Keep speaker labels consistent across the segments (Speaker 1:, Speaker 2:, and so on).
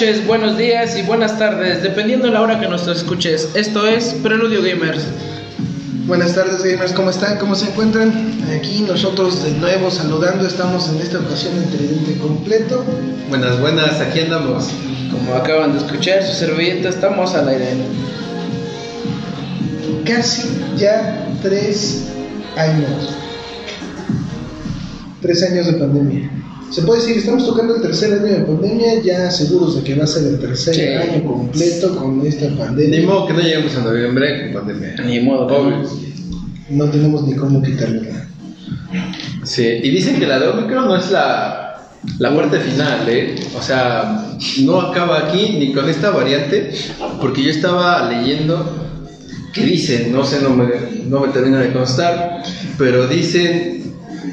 Speaker 1: Noches, buenos días y buenas tardes, dependiendo de la hora que nos escuches. Esto es Preludio Gamers.
Speaker 2: Buenas tardes gamers, ¿cómo están? ¿Cómo se encuentran? Aquí nosotros de nuevo saludando, estamos en esta ocasión en tridente completo.
Speaker 3: Buenas, buenas, aquí andamos.
Speaker 1: Como acaban de escuchar, su servilleta, estamos al aire.
Speaker 2: Casi ya tres años. Tres años de pandemia. Se puede decir, estamos tocando el tercer año de pandemia, ya seguros de que va a ser el tercer
Speaker 1: Sí.
Speaker 2: año completo con esta
Speaker 3: Ni
Speaker 2: pandemia.
Speaker 3: modo que no lleguemos a noviembre con pandemia.
Speaker 1: Ni modo, que
Speaker 3: Obvio.
Speaker 1: no.
Speaker 2: No tenemos ni cómo quitarle nada.
Speaker 3: Sí, y dicen que la de Omicron no es la, la parte final, ¿eh? O sea, no acaba aquí ni con esta variante, porque yo estaba leyendo que dicen, no sé, no me, no me termina de constar, pero dicen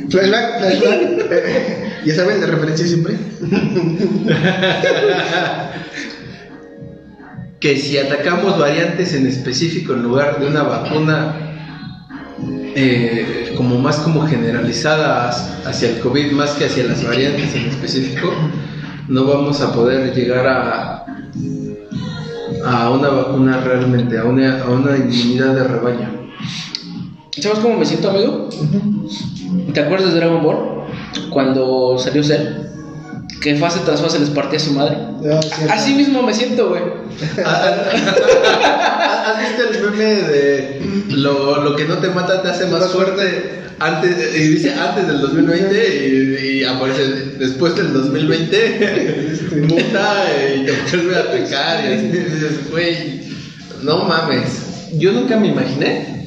Speaker 2: Flashback, flashback. ya saben, de referencia siempre.
Speaker 3: que si atacamos variantes en específico en lugar de una vacuna eh, como más como generalizada hacia el COVID más que hacia las variantes en específico, no vamos a poder llegar a, a una vacuna realmente, a una, a una inmunidad de rebaño.
Speaker 1: ¿Sabes cómo me siento, amigo? ¿Te acuerdas de Dragon Ball? Cuando salió Cell. Que fase tras fase les partía a su madre.
Speaker 2: Ah.
Speaker 1: Así mismo me siento, güey.
Speaker 3: ¿Has visto el meme de lo, lo que no te mata te hace más fuerte? Antes, y dice antes del 2020 y, y aparece después del 2020 muta y te vuelve a pecar y así dices, güey, no mames. Yo nunca me imaginé,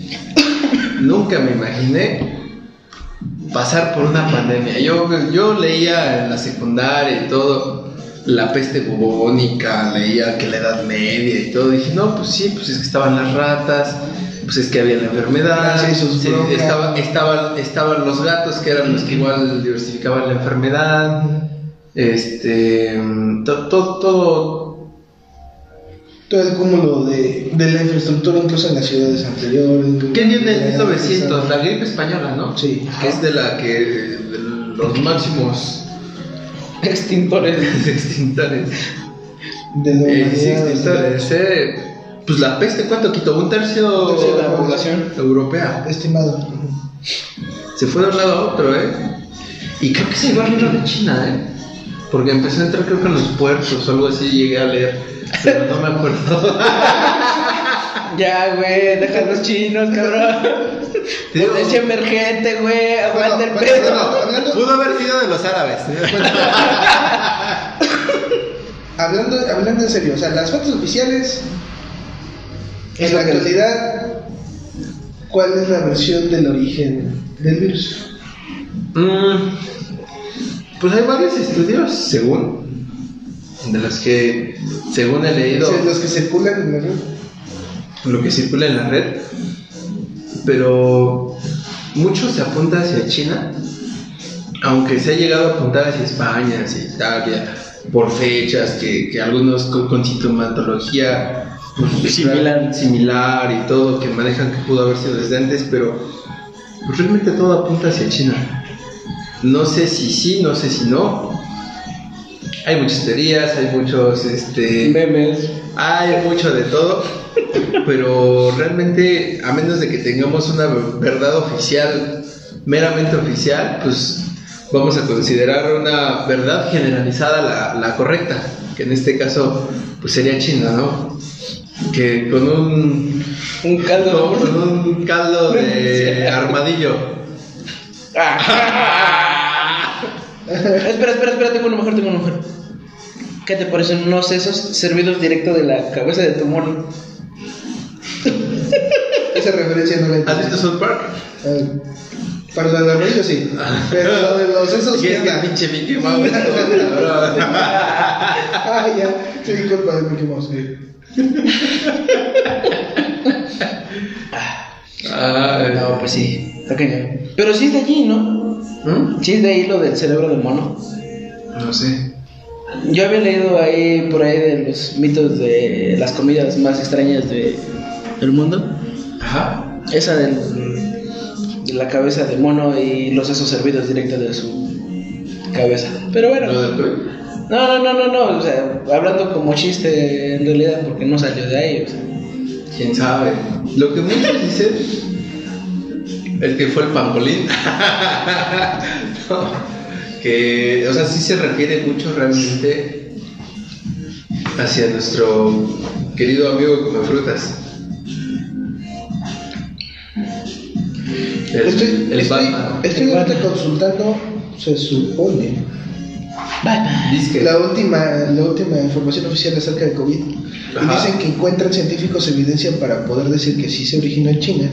Speaker 3: nunca me imaginé pasar por una pandemia. Yo, yo leía en la secundaria y todo, la peste bubónica, leía que la edad media y todo. Dije, no, pues sí, pues es que estaban las ratas, pues es que había la enfermedad, sí, estaba- estaban, estaban los gatos que eran los que igual diversificaban la enfermedad. Este, to- to- todo,
Speaker 2: Todo el cúmulo de, de la infraestructura, incluso en las ciudades anteriores.
Speaker 3: ¿Qué viene en
Speaker 2: Eh,
Speaker 3: 1900? La gripe española, ¿no?
Speaker 2: Sí.
Speaker 3: Que es de la que de los máximos
Speaker 1: Extintores.
Speaker 3: extintores.
Speaker 2: De la
Speaker 3: Eh, sí, extintores, eh. Pues la peste, ¿cuánto quitó? Un tercio,
Speaker 2: Un tercio
Speaker 1: de la población.
Speaker 3: europea.
Speaker 2: Estimado.
Speaker 3: Se fue de un lado a otro, ¿eh? Y creo que se iba arriba de China, ¿eh? Porque empezó a entrar, creo que en los puertos o algo así, llegué a leer. Pero no me acuerdo.
Speaker 1: Ya, güey, deja los chinos, cabrón. Potencia emergente, güey. Aguanta el
Speaker 2: Bueno,
Speaker 1: pedo.
Speaker 2: bueno, hablando,
Speaker 3: Pudo haber sido de los árabes.
Speaker 2: hablando, hablando en serio, o sea, las fuentes oficiales,
Speaker 1: Es
Speaker 2: en la actualidad, ¿cuál es la versión del origen del virus?
Speaker 3: Mm, pues hay varios estudios, según, de los que, según he leído,
Speaker 2: los que circulan en la red.
Speaker 3: lo que circula en la red, pero mucho se apunta hacia China, aunque se ha llegado a apuntar hacia España, hacia Italia, por fechas, que, que algunos con, con sintomatología pues,
Speaker 1: Similar.
Speaker 3: similar y todo, que manejan que pudo haber sido desde antes, pero pues, realmente todo apunta hacia China. No sé si sí, no sé si no. Hay muchas teorías, hay muchos, este,
Speaker 1: Memes.
Speaker 3: hay mucho de todo, pero realmente, a menos de que tengamos una verdad oficial, meramente oficial, pues vamos a considerar una verdad generalizada la, la correcta, que en este caso pues sería China, ¿no? Que con un,
Speaker 1: Un caldo.
Speaker 3: con un caldo de armadillo.
Speaker 1: espera, espera, espera, tengo una mujer, tengo una mujer. ¿Qué te parecen unos sesos servidos directo de la cabeza de tu mono?
Speaker 2: Esa referencia no la
Speaker 3: ¿Has
Speaker 2: entiendo.
Speaker 3: visto South Park?
Speaker 2: Eh, Para lo de sí. Pero lo de los esos
Speaker 3: Que
Speaker 2: ¿qué
Speaker 3: es que pinche Mickey Mouse.
Speaker 2: Ah, ya. Sí, culpa de Mickey Mouse.
Speaker 3: Ay,
Speaker 1: No, pues sí, está cañón. Pero sí es de allí, ¿no?
Speaker 3: ¿Mm?
Speaker 1: Sí es de ahí lo del cerebro del mono.
Speaker 3: No sé.
Speaker 1: Yo había leído ahí por ahí de los mitos de las comidas más extrañas de, del mundo.
Speaker 3: Ajá.
Speaker 1: Esa del, de la cabeza de mono y los sesos servidos directos de su cabeza. Pero bueno,
Speaker 3: Lo del.
Speaker 1: No, no, no, no, no, o sea, hablando como chiste en realidad, porque no salió de ahí, o sea.
Speaker 3: ¿Quién sabe? Lo que muchos dicen es que fue el pangolín. No, que, o sea, sí se refiere mucho realmente hacia nuestro querido amigo come frutas. El,
Speaker 2: Estoy,
Speaker 3: el
Speaker 2: estoy, estoy ahorita consultando, se supone, La última, la última información oficial acerca de COVID.
Speaker 3: Ajá.
Speaker 2: dicen que encuentran científicos evidencia para poder decir que sí se originó en China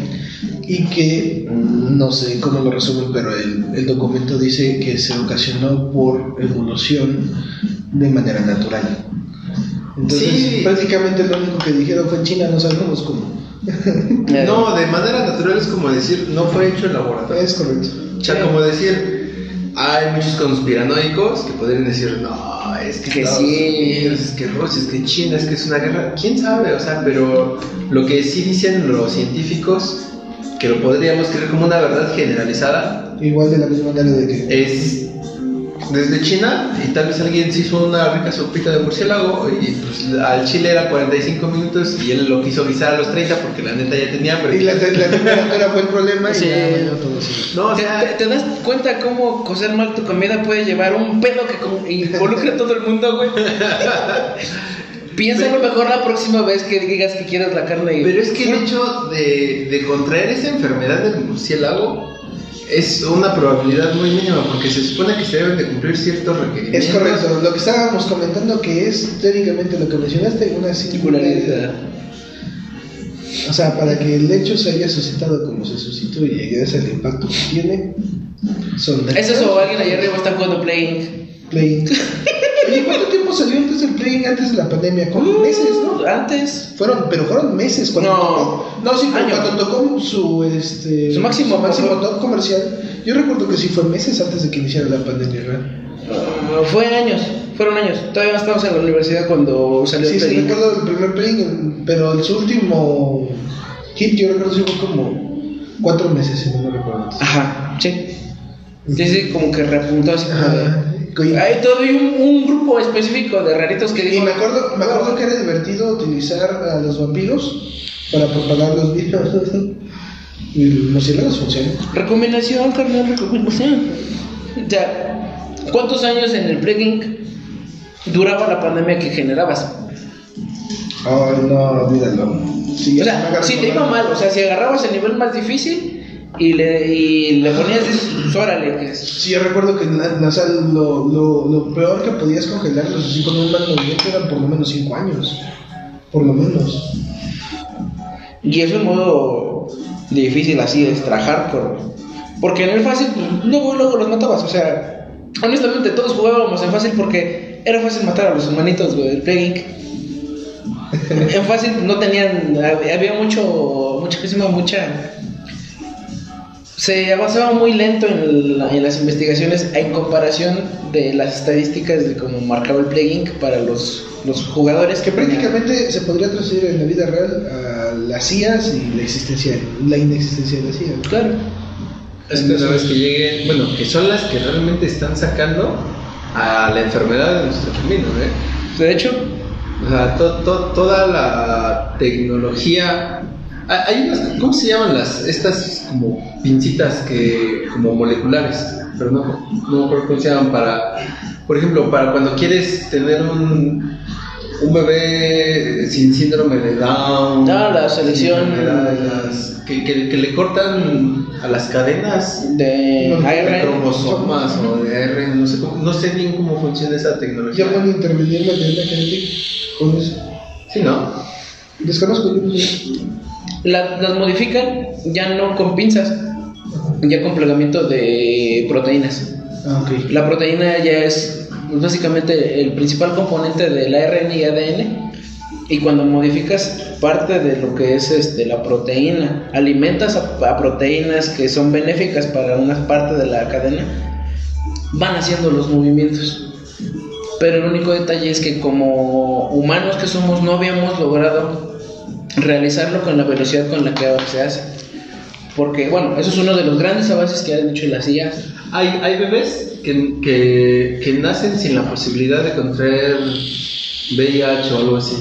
Speaker 2: y que mm, no sé cómo lo resuelven, pero el, el documento dice que se ocasionó por evolución de manera natural. Entonces,
Speaker 3: Sí.
Speaker 2: prácticamente lo único que dijeron fue en China, no sabemos cómo.
Speaker 3: No, de manera natural es como decir, no fue hecho en laboratorio.
Speaker 2: Es correcto.
Speaker 3: O sea, como decir, hay muchos conspiranoicos que podrían decir, no, es que,
Speaker 1: Que
Speaker 3: Estados
Speaker 1: sí.
Speaker 3: Unidos, es que Rusia, es que China, es que es una guerra. ¿Quién sabe? O sea, pero lo que sí dicen los científicos, que lo podríamos creer como una verdad generalizada,
Speaker 2: Igual de la misma manera de que
Speaker 3: es desde China y tal vez alguien se hizo una rica sopita de murciélago y pues al chile era 45 minutos y él lo quiso guisar a los 30 porque la neta ya tenía hambre.
Speaker 2: Y la, la temperatura fue el problema
Speaker 1: Sí.
Speaker 2: y ya todo así.
Speaker 3: No, o
Speaker 1: ¿Te,
Speaker 3: sea,
Speaker 1: te- te das cuenta cómo cocer mal tu comida puede llevar un pedo que con- involucre a todo el mundo, güey? Piénsalo mejor la próxima vez que digas que quieres la carne. y-
Speaker 3: Pero es que el hecho de, de contraer esa enfermedad del murciélago es una probabilidad muy mínima porque se supone que se deben de cumplir ciertos requerimientos.
Speaker 2: Es correcto, lo que estábamos comentando que es teóricamente lo que mencionaste, una singularidad. O sea, para que el hecho se haya suscitado como se suscitó y gracias al impacto que tiene, son
Speaker 1: Es eso, o alguien allá arriba está jugando Playing.
Speaker 2: Playing. Oye, ¿cuánto tiempo salió antes del Playing, antes de la pandemia? Como meses, ¿no?
Speaker 1: Antes.
Speaker 2: Fueron, pero fueron meses cuando
Speaker 1: No.
Speaker 2: tocó. No, sí, pero cuando tocó su este
Speaker 1: Su máximo
Speaker 2: máximo
Speaker 1: top.
Speaker 2: top comercial, yo recuerdo que sí fue meses antes de que iniciara la pandemia, ¿verdad?
Speaker 1: Uh, fue años, fueron años. Todavía estábamos en la universidad cuando salió
Speaker 2: Sí,
Speaker 1: el
Speaker 2: sí,
Speaker 1: Playing.
Speaker 2: recuerdo el primer Playing, pero el su último hit yo recuerdo sí fue como cuatro meses, si no me recuerdo.
Speaker 1: Ajá, sí. Sí, sí, como que repuntó así como de- Hay todo un, un grupo específico de raritos que
Speaker 2: y
Speaker 1: digo.
Speaker 2: me acuerdo, me acuerdo que era divertido utilizar a los vampiros para propagar los virus. Y los murciélagos funcionan.
Speaker 1: Recomendación, carnal, recomendación. O sea, ¿cuántos años en el Playing duraba la pandemia que generabas?
Speaker 2: Ay, no, olvídalo. Sí,
Speaker 1: O sea, si te iba mal, o sea, si agarrabas el nivel más difícil y le, y le ponías, pues órale, que
Speaker 2: Sí, yo recuerdo que o sea, lo, lo, lo peor que podías congelarlos así con un mal movimiento eran por lo menos 5 años. Por lo menos.
Speaker 1: Y es un modo difícil así de extrajar por... Porque en el fácil, pues, luego, luego los matabas. O sea, honestamente todos jugábamos en fácil porque era fácil matar a los humanitos, güey, del Plague. En fácil no tenían... Había mucho... Muchísima, mucha... Se avanzaba muy lento en, la- en las investigaciones en comparación de las estadísticas de cómo marcaba el Inc. para los, los jugadores
Speaker 2: Que prácticamente se podría transferir en la vida real a las CIAs y la existencia, la inexistencia de las CIAs.
Speaker 1: Claro.
Speaker 3: Es que una vez que lleguen, bueno, que son las que realmente están sacando a la enfermedad de nuestro camino, ¿eh?
Speaker 1: De hecho,
Speaker 3: O sea, to- to- toda la tecnología. Hay hay unas, ¿cómo se llaman las? Estas como pincitas que, como moleculares, pero no, no me acuerdo cómo se llaman para, por ejemplo, para cuando quieres tener un, un bebé sin síndrome de Down.
Speaker 1: Ah, la selección.
Speaker 3: que, que, que le cortan a las cadenas
Speaker 1: de
Speaker 3: de
Speaker 1: ARN.
Speaker 3: cromosomas o de ARN, no sé, cómo- no sé bien cómo funciona esa tecnología.
Speaker 2: Ya pueden intervenir la cadena genética con eso.
Speaker 3: Sí, ¿no?
Speaker 2: Desconozco yo.
Speaker 1: La- las modifican ya no con pinzas, ya con plegamiento de proteínas.
Speaker 2: Ah, ok.
Speaker 1: La proteína ya es básicamente el principal componente del ARN y ADN. Y cuando modificas parte de lo que es este, la proteína, alimentas a, a proteínas que son benéficas para una parte de la cadena, van haciendo los movimientos. Pero el único detalle es que como humanos que somos no habíamos logrado realizarlo con la velocidad con la que ahora se hace. Porque, bueno, eso es uno de los grandes avances que han hecho las IA
Speaker 3: Hay, hay bebés que, que, que nacen sin la posibilidad de contraer VIH o algo así.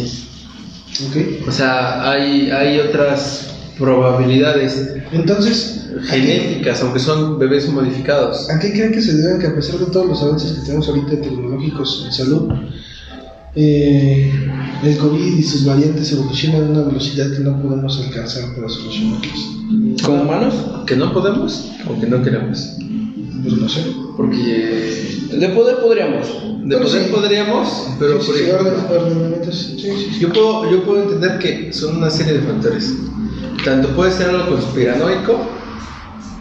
Speaker 2: Ok.
Speaker 3: O sea, hay, hay otras probabilidades
Speaker 2: Entonces, ¿a qué,
Speaker 3: genéticas, aunque son bebés modificados.
Speaker 2: a qué creen que se deben que a pesar de todos los avances que tenemos ahorita tecnológicos en salud, eh, el COVID y sus variantes evolucionan a una velocidad que no podemos alcanzar para solucionarlos?
Speaker 1: Como humanos,
Speaker 3: ¿Que no podemos o que no queremos?
Speaker 2: Pues no sé.
Speaker 3: Porque
Speaker 1: de poder podríamos.
Speaker 3: de poder
Speaker 2: sí.
Speaker 3: podríamos, pero
Speaker 2: Sí,
Speaker 3: por ejemplo,
Speaker 2: sí.
Speaker 3: Yo puedo, yo puedo entender que son una serie de factores. Tanto puede ser algo conspiranoico,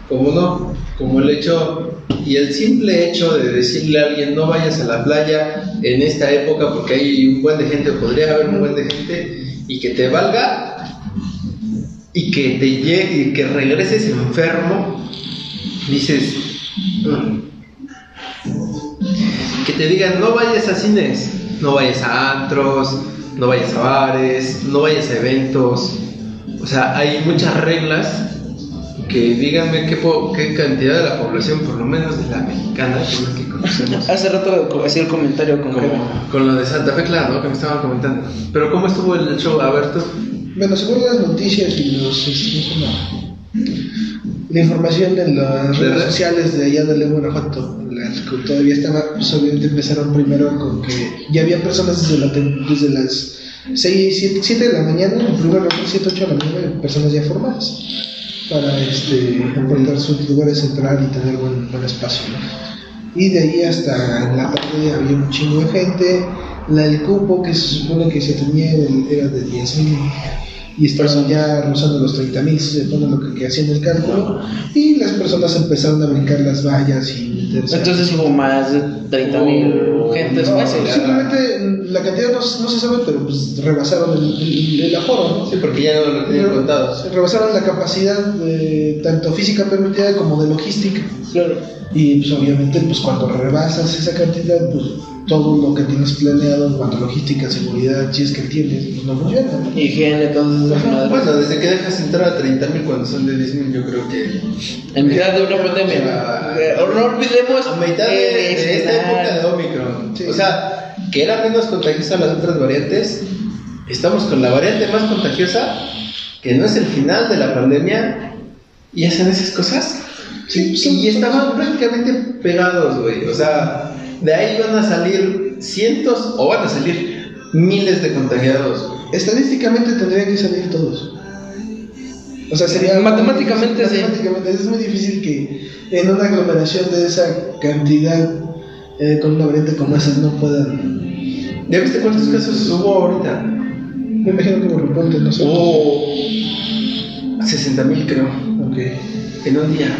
Speaker 3: como no, como el hecho y el simple hecho de decirle a alguien no vayas a la playa en esta época porque hay un buen de gente podría haber un buen de gente y que te valga y que te llegue y que regreses enfermo, dices "Mm". que te digan no vayas a cines, no vayas a antros, no vayas a bares, no vayas a eventos. O sea, hay muchas reglas que díganme qué, po- qué cantidad de la población, por lo menos de la mexicana, que es la que conocemos.
Speaker 1: Hace rato hacía el comentario con.
Speaker 3: Como, con lo de Santa Fe, claro, ¿no? que me estaban comentando. Pero ¿cómo estuvo el show? A ver tú.
Speaker 2: Bueno, según las noticias y los, este, ¿cómo se llama? la información en las
Speaker 3: ¿De
Speaker 2: redes
Speaker 3: red?
Speaker 2: sociales de allá de León, Guanajuato, las que todavía estaba, pues obviamente empezaron primero con que ya había personas desde, la desde las 6, 7, de la mañana, en primer lugar 7, 8 de la mañana, personas ya formadas para este, apartar sus lugares central y tener buen, buen espacio. Y de ahí hasta en la tarde había un chingo de gente. La del cupo que se supone que se tenía era de 10.000 y estaban ya rozando los 30.000, se supone lo que, que hacían el cálculo. Y las personas empezaron a brincar las vallas y meterse.
Speaker 1: Entonces hubo más de 30 mil gentes
Speaker 2: No,
Speaker 1: fácil.
Speaker 2: simplemente mm, la cantidad no, no se sabe, pero pues rebasaron el, el, el aforo, ¿no?
Speaker 3: Sí, porque ya no lo tenían contado.
Speaker 2: Rebasaron la capacidad de, tanto física permitida como de logística.
Speaker 1: Claro.
Speaker 2: Y pues obviamente pues cuando rebasas esa cantidad, pues todo lo que tienes planeado en cuanto a logística, seguridad, si es que tienes, pues no funciona. ¿no?
Speaker 1: Higiene, todas esas madres.
Speaker 3: Bueno, desde que dejas entrar a 30.000 cuando son de 10.000, yo creo que
Speaker 1: en mitad de una pandemia.
Speaker 3: Ah.
Speaker 1: Eh, no olvidemos.
Speaker 3: a mitad de, de esta época de Omicron.
Speaker 2: Sí.
Speaker 3: O sea, que era menos contagiosa las otras variantes. Estamos con la variante más contagiosa, que no es el final de la pandemia, y hacen esas cosas.
Speaker 2: Sí, son-
Speaker 3: y estaban prácticamente pegados, güey. O sea, de ahí van a salir cientos o van a salir miles de contagiados.
Speaker 2: Estadísticamente tendrían que salir todos. O sea, sería...
Speaker 1: Matemáticamente, sí.
Speaker 2: Matemáticamente, es muy difícil que en una aglomeración de esa cantidad, eh, con una variante como esas, no puedan...
Speaker 3: ¿Ya viste cuántos casos hubo ahorita?
Speaker 2: Me imagino que me reporten, no sé.
Speaker 3: Hubo 60 mil, creo.
Speaker 2: Ok.
Speaker 3: En un día.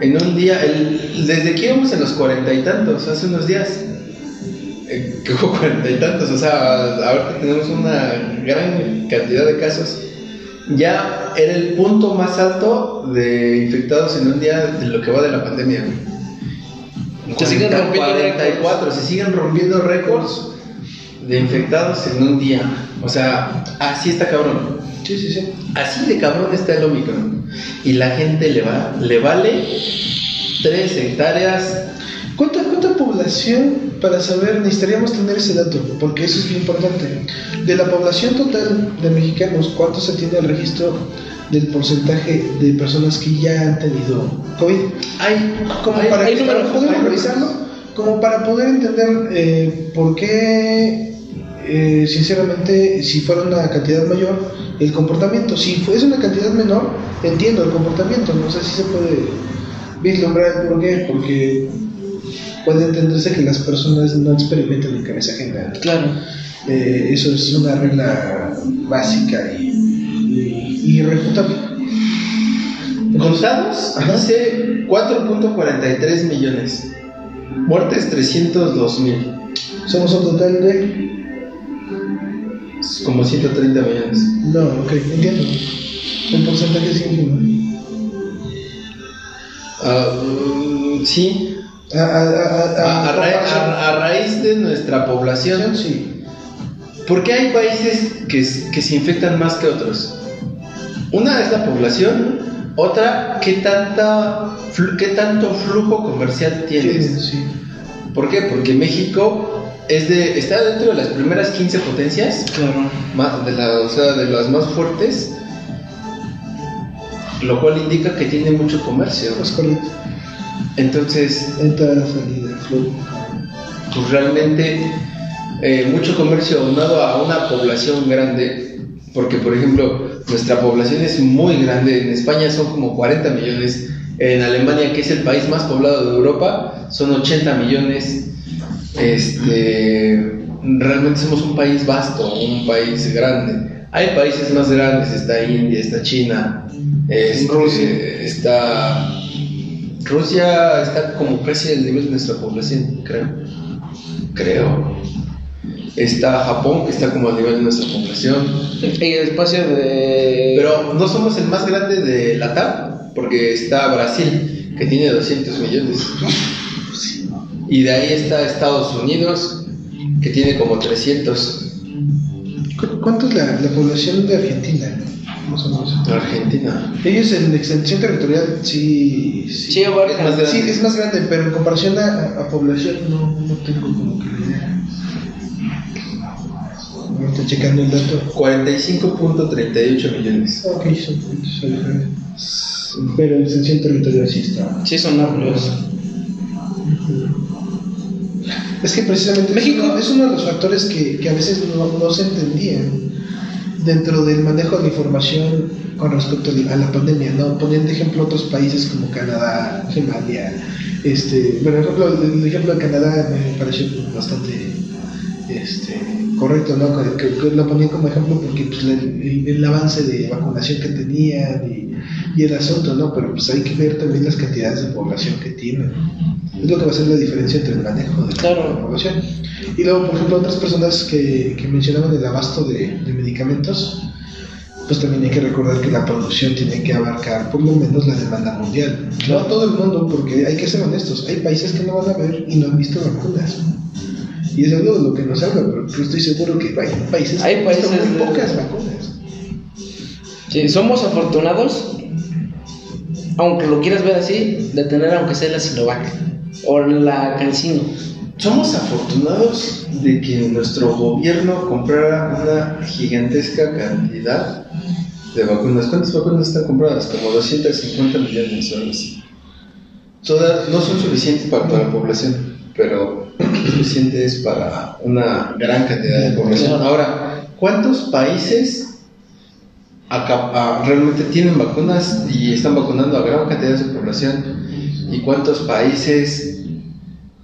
Speaker 3: En un día, el, desde que íbamos en los cuarenta y tantos, hace unos días, eh, que hubo cuarenta y tantos, o sea, ahorita tenemos una gran cantidad de casos, ya era el punto más alto de infectados en un día de lo que va de la pandemia.
Speaker 1: Se siguen
Speaker 3: 40,
Speaker 1: rompiendo
Speaker 3: 44, se siguen rompiendo récords de infectados en un día. O sea, así está cabrón.
Speaker 2: Sí, sí, sí.
Speaker 3: Así de cabrón está el Omicron. Y la gente le va, le vale 3 hectáreas.
Speaker 2: ¿Cuánta, ¿Cuánta población, para saber, necesitaríamos tener ese dato? Porque eso es bien importante. De la población total de mexicanos, ¿cuánto se tiene el registro del porcentaje de personas que ya han tenido COVID?
Speaker 3: Hay,
Speaker 2: Como
Speaker 3: hay-
Speaker 2: para
Speaker 1: hay números,
Speaker 2: para poder
Speaker 1: hay
Speaker 2: revisarlo, como para poder entender eh, por qué, eh, sinceramente, si fuera una cantidad mayor, el comportamiento. Si fuese una cantidad menor, entiendo el comportamiento. No sé si se puede vislumbrar el por qué, porque puede entenderse que las personas no experimentan en cabeza ajena.
Speaker 1: Claro.
Speaker 2: Eh, eso es una regla básica y, y, y irrefutable.
Speaker 3: contados, dice 4.43 millones. Muertes 302 mil.
Speaker 2: Somos un total de...
Speaker 3: Como 130 millones.
Speaker 2: No, ok, entiendo. El porcentaje es ínfimo.
Speaker 3: Ah, mm, sí.
Speaker 2: A, a, a,
Speaker 3: A, ra- raíz de nuestra población,
Speaker 2: sí.
Speaker 3: ¿por qué hay países que, que se infectan más que otros? Una es la población Otra, ¿qué, tanta, ¿qué tanto flujo comercial tienes?
Speaker 2: Sí.
Speaker 3: ¿Por qué? Porque México es de, está dentro de las primeras 15 potencias,
Speaker 1: Claro.
Speaker 3: de, la- o sea, de las más fuertes, lo cual indica que tiene mucho comercio.
Speaker 2: Es correcto.
Speaker 3: Entonces,
Speaker 2: Entrada, salida, flujo.
Speaker 3: pues realmente eh, mucho comercio aunado a una población grande, porque por ejemplo nuestra población es muy grande, en España son como 40 millones, en Alemania que es el país más poblado de Europa son 80 millones, este, realmente somos un país vasto, un país grande. Hay países más grandes, está India, está China, este,
Speaker 1: Rusia.
Speaker 3: está Rusia está como casi al nivel de nuestra población, creo. Creo. Está Japón, que está como al nivel de nuestra población.
Speaker 1: Y el espacio de.
Speaker 3: Pero no somos el más grande de la TAP, porque está Brasil, que tiene 200 millones. Y de ahí está Estados Unidos, que tiene como 300.
Speaker 2: ¿Cu- ¿Cuánto es la, la población de Argentina? Más o menos.
Speaker 3: Argentina.
Speaker 2: Ellos en extensión territorial sí. Sí,
Speaker 1: Sí.
Speaker 3: Es más grande.
Speaker 2: Sí, es más grande, pero en comparación a, a población no, no tengo como que la idea. Ahorita checando el dato.
Speaker 3: 45.38 millones.
Speaker 2: Ok, son diferencia. Pero en extensión territorial sí está.
Speaker 1: Sí, son amplios.
Speaker 2: Es que precisamente
Speaker 1: México-
Speaker 2: es uno, de los factores que, que a veces no, no se entendían dentro del manejo de la información con respecto a la pandemia, ¿no? Ponían de ejemplo otros países como Canadá, Somalia, este, bueno, el, el ejemplo de Canadá me pareció bastante este, correcto, ¿no? Que, que- que lo ponían como ejemplo porque pues, el, el- el avance de vacunación que tenían y, y el asunto, ¿no? Pero pues hay que ver también las cantidades de población que tienen. Es lo que va a ser la diferencia entre el manejo de
Speaker 1: Claro.
Speaker 2: la población. Y luego, por ejemplo, otras personas que, que mencionaban el abasto de, de medicamentos, pues también hay que recordar que la producción tiene que abarcar por lo menos la demanda mundial. No a todo el mundo, porque hay que ser honestos. Hay países que no van a ver y no han visto vacunas. Y es algo de lo que nos habla, pero yo estoy seguro que hay países
Speaker 1: Hay
Speaker 2: que han visto
Speaker 1: países
Speaker 2: muy
Speaker 1: de-
Speaker 2: pocas vacunas.
Speaker 1: Sí, somos afortunados, aunque lo quieras ver así, de tener aunque sea la Sinovac o la Cancino.
Speaker 3: Somos afortunados de que nuestro gobierno comprara una gigantesca cantidad de vacunas. ¿Cuántas vacunas están compradas? Como 250 millones algo así. Todas no son suficientes para toda la población, pero suficientes para una gran cantidad de población. Ahora, ¿cuántos países acá- ah, realmente tienen vacunas y están vacunando a gran cantidad de su población? ¿Y cuántos países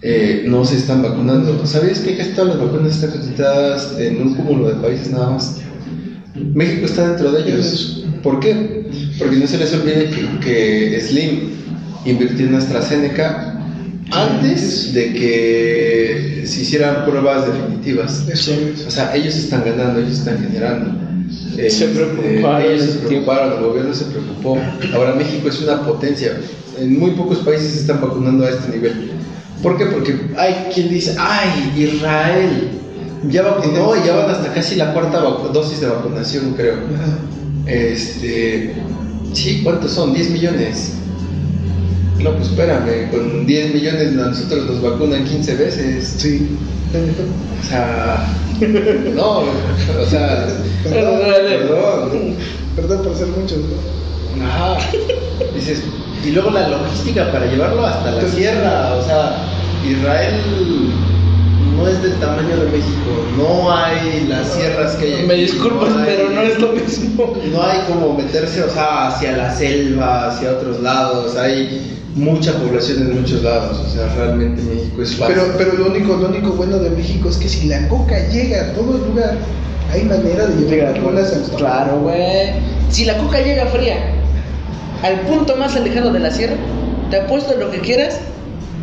Speaker 3: eh, no se están vacunando. ¿Sabías que casi todas las vacunas están concentradas en un cúmulo de países nada más? México está dentro de ellos. ¿Por qué? Porque no se les olvide que, que Slim invirtió en AstraZeneca antes de que se hicieran pruebas definitivas. O sea, ellos están ganando, ellos están generando.
Speaker 1: Se preocuparon
Speaker 3: ellos
Speaker 1: en
Speaker 3: se preocuparon, el gobierno se preocupó. Ahora México es una potencia. En muy pocos países se están vacunando a este nivel. ¿Por qué? Porque hay quien dice, ay, Israel ya vacunó y ya van hasta casi la cuarta dosis de vacunación, creo. Este, sí, ¿cuántos son? 10 millones. No, pues espérame, con 10 millones nosotros nos vacunan 15 veces.
Speaker 2: Sí.
Speaker 3: O sea, no, o sea,
Speaker 2: Perdón,
Speaker 3: perdón.
Speaker 2: perdón por ser muchos, ¿no?
Speaker 3: Ajá. Dices, y luego la logística para llevarlo hasta la sierra, o sea, Israel no es del tamaño de México, no hay las sierras que hay. aquí,
Speaker 1: Me disculpas,
Speaker 3: hay-
Speaker 1: pero no es lo mismo.
Speaker 3: no hay como meterse, o sea, hacia la selva, hacia otros lados, hay mucha población en muchos lados, o sea, realmente México es vasto.
Speaker 2: Pero, pero lo único, lo único bueno de México es que si la coca llega a todo lugar, hay manera de llevar vacunas al
Speaker 1: Claro, güey. Si la coca llega fría al punto más alejado de la sierra, te apuesto lo que quieras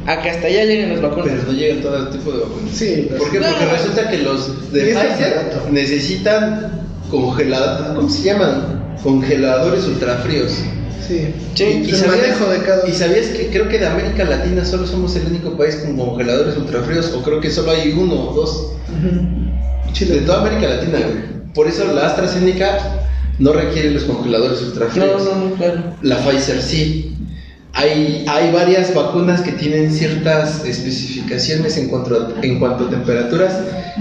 Speaker 1: a que hasta allá lleguen las vacunas.
Speaker 3: Pero no llegan todo tipo de vacunas.
Speaker 2: Sí,
Speaker 3: ¿Por qué?
Speaker 1: No.
Speaker 3: Porque resulta que los de Pfizer necesitan congeladores, ¿cómo se llaman? Congeladores ultrafríos.
Speaker 2: Sí.
Speaker 1: Sí,
Speaker 2: el manejo de cada
Speaker 3: y sabías que creo que de América Latina solo somos el único país con congeladores ultrafríos, o creo que solo hay uno o dos.
Speaker 2: Ujú.
Speaker 3: De
Speaker 2: Chile.
Speaker 3: toda América Latina, güey. Por eso la AstraZeneca no requiere los congeladores ultra
Speaker 1: No, no, no, claro.
Speaker 3: La Pfizer sí. Hay, hay varias vacunas que tienen ciertas especificaciones en cuanto, a, en cuanto a temperaturas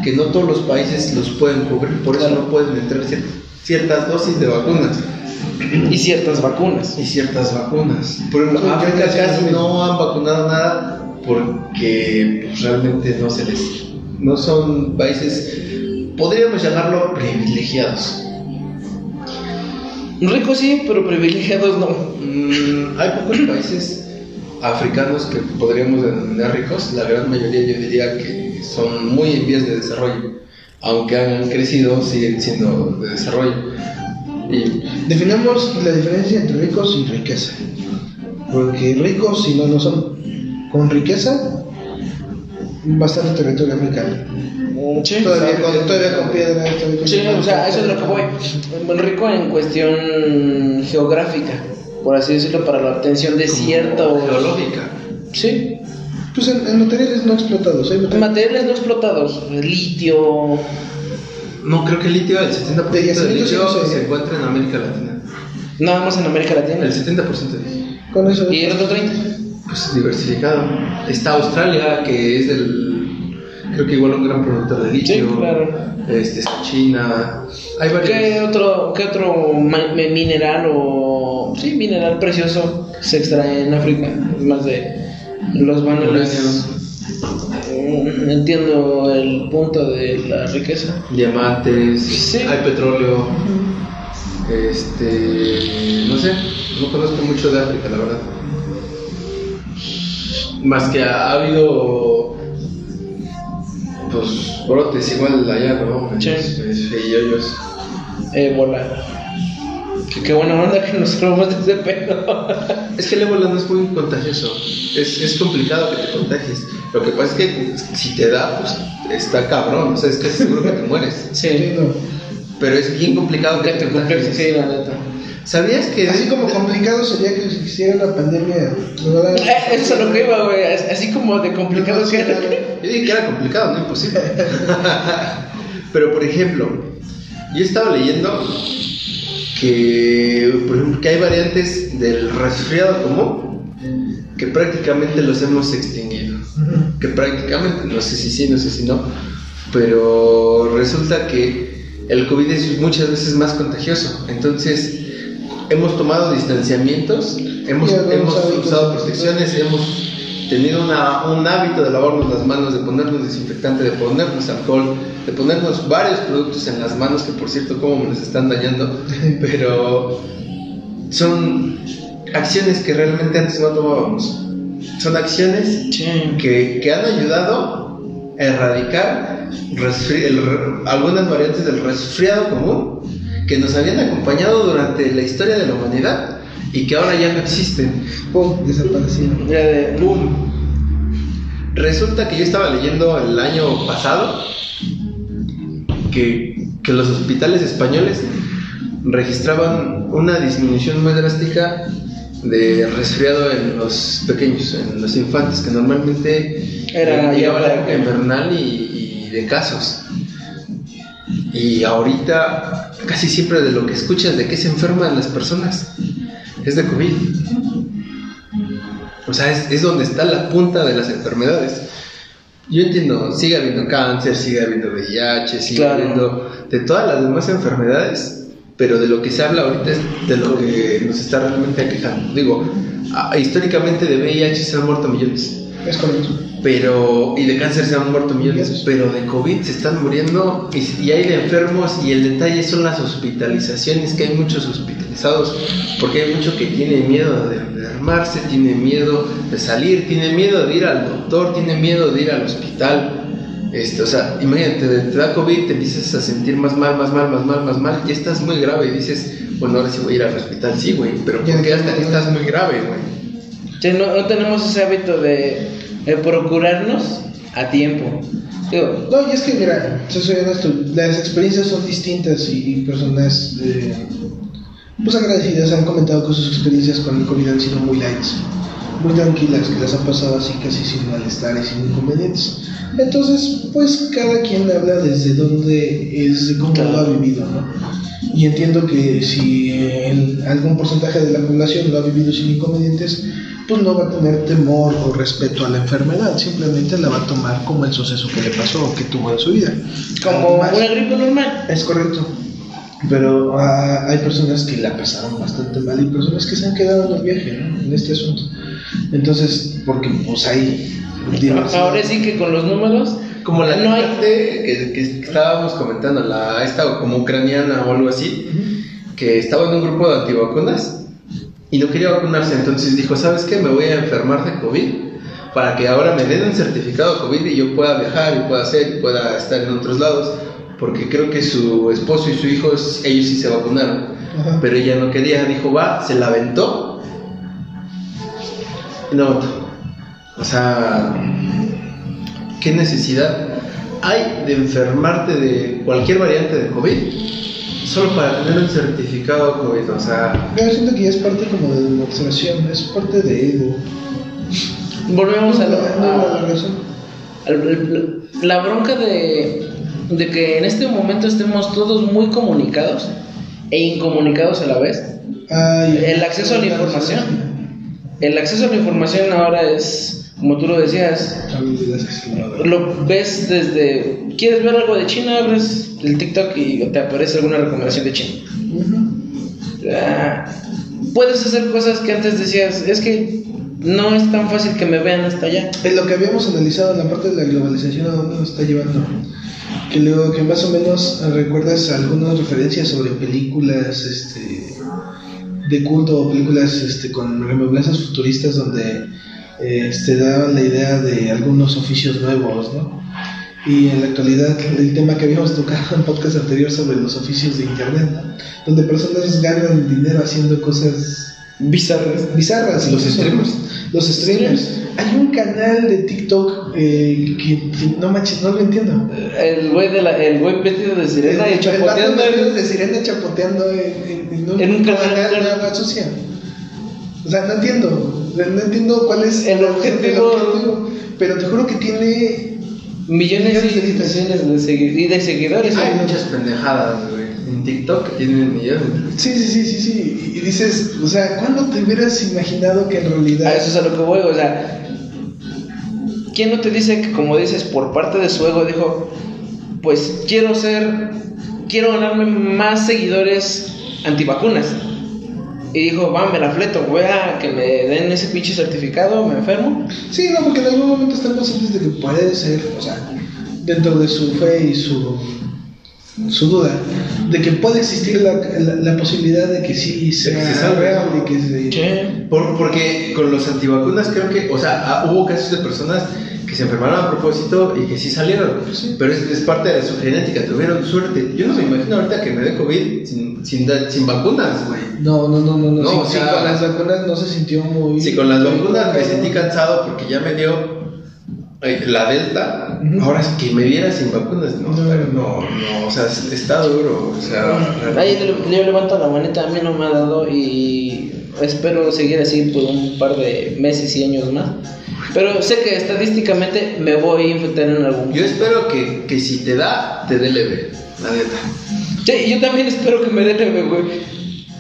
Speaker 3: que no todos los países los pueden cubrir, por eso no pueden entrar cier- ciertas dosis de vacunas
Speaker 1: Y ciertas vacunas.
Speaker 3: y ciertas vacunas. Por ejemplo, África casi no han vacunado nada porque pues, realmente no se les... No son países, podríamos llamarlo privilegiados.
Speaker 1: Ricos sí, pero privilegiados no.
Speaker 3: Mm, hay pocos países africanos que podríamos denominar ricos. La gran mayoría yo diría que son muy en vías de desarrollo. Aunque han crecido, siguen siendo de desarrollo.
Speaker 2: Definamos la diferencia entre ricos y riqueza. Porque ricos, si no lo son, con riqueza, bastante territorio africano.
Speaker 1: Sí,
Speaker 2: Todavía con, todavía con todavía con
Speaker 1: Sí, o sea, eso es lo que voy. Rico en cuestión geográfica, por así decirlo, para la obtención de ciertos.
Speaker 3: geológica.
Speaker 1: Sí,
Speaker 2: Pues en, en materiales no explotados. Materiales-
Speaker 1: materiales no explotados, litio.
Speaker 3: No, creo que el litio, el 70%
Speaker 2: De
Speaker 3: del litio se encuentra en América Latina.
Speaker 1: Nada más en América Latina.
Speaker 3: El 70% de
Speaker 2: Con eso.
Speaker 1: Y el otro 30.
Speaker 3: pues diversificado. Está Australia, que es el, creo que igual un gran productor de litio.
Speaker 1: Sí, claro.
Speaker 3: Este, está China. Hay varios.
Speaker 1: ¿Qué otro, qué otro mineral o. Sí, mineral precioso se extrae en África? Es más de los bananos. Mm, Entiendo el punto de la riqueza.
Speaker 3: Diamantes,
Speaker 1: Sí.
Speaker 3: hay petróleo. Este, no sé, no conozco mucho de África, la verdad. Más que ha, ha habido pues brotes igual allá, ¿no?
Speaker 1: Sí.
Speaker 3: Este, feilloyos.
Speaker 1: Ébola. Que qué buena onda que nos robamos de ese pedo.
Speaker 3: Es que el ébola no es muy contagioso. Es, es complicado que te contagies. Lo que pasa es que si te da, pues está cabrón. O sea, es casi seguro que te mueres.
Speaker 2: Sí, no.
Speaker 3: Pero es bien complicado que
Speaker 1: Que
Speaker 3: te contagies.
Speaker 1: sí, la neta.
Speaker 3: ¿Sabías que
Speaker 2: Así como complicado sería que si hiciera una pandemia. ¿verdad?
Speaker 1: Eh, Eso es lo que iba, güey. as- Así como de complicado que era.
Speaker 3: Yo dije que era complicado, no imposible. Pero por ejemplo, yo estaba leyendo que, por ejemplo, que hay variantes del resfriado común que prácticamente los hemos extinguido. Que prácticamente, no sé si sí, no sé si no, pero resulta que el COVID es muchas veces más contagioso. Entonces, hemos tomado distanciamientos, hemos, hemos usado protecciones, hemos tenido una- un hábito de lavarnos las manos, de ponernos desinfectante, de ponernos alcohol, de ponernos varios productos en las manos, que por cierto, como me los están dañando, pero son acciones que realmente antes no tomábamos. Son acciones que, que han ayudado a erradicar resfri- el re- algunas variantes del resfriado común que nos habían acompañado durante la historia de la humanidad y que ahora ya no existen.
Speaker 2: Pum, desaparecieron.
Speaker 1: De.
Speaker 3: Resulta que yo estaba leyendo el año pasado que, que los hospitales españoles registraban una disminución muy drástica de resfriado en los pequeños, en los infantes, que normalmente
Speaker 1: Era
Speaker 3: llegaba
Speaker 1: ya
Speaker 3: la
Speaker 1: para-
Speaker 3: época invernal y, y de casos. Y ahorita casi siempre de lo que escuchas de qué se enferman las personas es de COVID. O sea, es, es donde está la punta de las enfermedades. Yo entiendo, sigue habiendo cáncer, sigue habiendo VIH, sigue
Speaker 1: Claro.
Speaker 3: habiendo de todas las demás enfermedades, pero de lo que se habla ahorita es de lo que nos está realmente aquejando. Digo, ah, históricamente de VIH se han muerto millones,
Speaker 2: Es correcto.
Speaker 3: Pero y de cáncer se han muerto millones, pero de COVID se están muriendo y, y hay de enfermos y el detalle son las hospitalizaciones, que hay muchos hospitalizados, porque hay mucho que tiene miedo de enfermarse, tiene miedo de salir, tiene miedo de ir al doctor, tiene miedo de ir al hospital. Este, o sea, imagínate, te da COVID, te empiezas a sentir más mal, más mal, más mal, más mal, y estás muy grave y dices, bueno, ahora sí voy a ir al hospital, sí, güey, pero ¿por qué hasta que estás muy grave, güey?
Speaker 1: Sí, no, no tenemos ese hábito de, procurarnos a tiempo. Digo,
Speaker 2: No, y es que, mira, yo soy honesto, las experiencias son distintas y, y personas eh, pues agradecidas han comentado que sus experiencias con el COVID han sido muy light, muy tranquilas, que las han pasado así casi sin malestar y sin inconvenientes. Entonces, pues cada quien habla desde donde es, cómo lo ha vivido, ¿no? Y entiendo que si el- algún porcentaje de la población lo ha vivido sin inconvenientes, pues no va a tener temor o respeto a la enfermedad, simplemente la va a tomar como el suceso que le pasó o que tuvo en su vida.
Speaker 1: Como
Speaker 2: Además,
Speaker 1: una gripe normal.
Speaker 2: es correcto. Pero ah, hay personas que la pasaron bastante mal y personas que se han quedado en el viaje, ¿no? En este asunto. Entonces, porque pues hay diversidad.
Speaker 1: Ahora sí que con los números.
Speaker 3: Como la
Speaker 1: no hay.
Speaker 3: gente que, que estábamos comentando, la, esta como ucraniana o algo así, que estaba en un grupo de antivacunas y no quería vacunarse, entonces dijo, ¿sabes qué? Me voy a enfermar de COVID para que ahora me den un certificado de COVID y yo pueda viajar y pueda hacer y pueda estar en otros lados, porque creo que su esposo y su hijo, ellos sí se vacunaron,
Speaker 2: Ajá.
Speaker 3: pero ella no quería, dijo, va, se la aventó y no. O sea, ¿qué necesidad hay de enfermarte de cualquier variante de COVID solo para tener un certificado COVID? O sea,
Speaker 2: Yo siento que ya es parte como de demostración, es parte de ego.
Speaker 1: Volvemos a, lo- a-
Speaker 2: la
Speaker 1: bronca de, de que en este momento estemos todos muy comunicados e incomunicados a la vez.
Speaker 2: Ay,
Speaker 1: El acceso a la información. El acceso a la información ahora es, como tú lo decías, lo ves desde. ¿Quieres ver algo de China? Abres el TikTok y te aparece alguna recomendación de China. Ah, puedes hacer cosas que antes decías, es que no es tan fácil que me vean hasta allá.
Speaker 2: En lo que habíamos analizado en la parte de la globalización, ¿a dónde nos está llevando? Que luego que más o menos recuerdas algunas referencias sobre películas este, de culto o películas este, con remembranzas futuristas donde eh, te daban la idea de algunos oficios nuevos, ¿no? Y en la actualidad, el tema que habíamos tocado en podcast anterior sobre los oficios de internet, donde personas ganan dinero haciendo cosas
Speaker 1: Bizarras.
Speaker 2: bizarras.
Speaker 3: Los streamers.
Speaker 2: Los streamers. Hay un canal de TikTok eh, que, que no manches, no lo entiendo.
Speaker 1: El güey de la, el güey vestido de sirena y
Speaker 2: El- el
Speaker 1: chapoteando.
Speaker 2: vestido
Speaker 1: en-
Speaker 2: de sirena chapoteando en, en- en un,
Speaker 1: En un canal,
Speaker 2: de
Speaker 1: claro.
Speaker 2: agua sucia. O sea, no entiendo. No entiendo cuál es
Speaker 1: El objetivo.
Speaker 2: objetivo, Pero te juro que tiene.
Speaker 1: Millones
Speaker 2: Millones de
Speaker 1: segui- y de seguidores.
Speaker 3: hay muchas pendejadas, güey. En TikTok que tienen millones.
Speaker 2: Sí, sí, sí, sí, sí. Y dices, o sea, ¿cuándo te hubieras imaginado que en realidad.
Speaker 1: A eso es a lo que voy, o sea. ¿Quién no te dice que, como dices, por parte de su ego dijo, pues quiero ser, quiero ganarme más seguidores antivacunas? Y dijo, va, me la fleto, voy a que me den ese pinche certificado, me enfermo.
Speaker 2: Sí, no, porque en algún momento están conscientes de que puede ser, o sea, dentro de su fe y su, su duda, de que puede existir la, la, la posibilidad de que sí sea
Speaker 3: que se salve.
Speaker 2: real y que se...
Speaker 3: Por- porque con los antivacunas creo que, o sea, ah, hubo casos de personas se enfermaron a propósito y que sí salieron. Pero es, es parte de su genética, tuvieron suerte. Yo no me imagino ahorita que me dé COVID sin, sin, sin vacunas, güey.
Speaker 2: No, no, no, no, no.
Speaker 3: No,
Speaker 2: sí, sí, con las vacunas no se sintió muy...
Speaker 3: Si con las vacunas me sentí cansado porque ya me dio la delta,
Speaker 2: Ujú.
Speaker 3: ahora es que me diera sin vacunas, no,
Speaker 2: No.
Speaker 3: no, no, o sea, es- está duro, o sea,
Speaker 1: le- yo levanto la manita, a mí no me ha dado y espero seguir así por un par de meses y años más. Pero sé que estadísticamente me voy a infectar en algún
Speaker 3: yo espero que, que si te da, te dé leve, la neta.
Speaker 1: Sí, yo también espero que me dé leve, güey.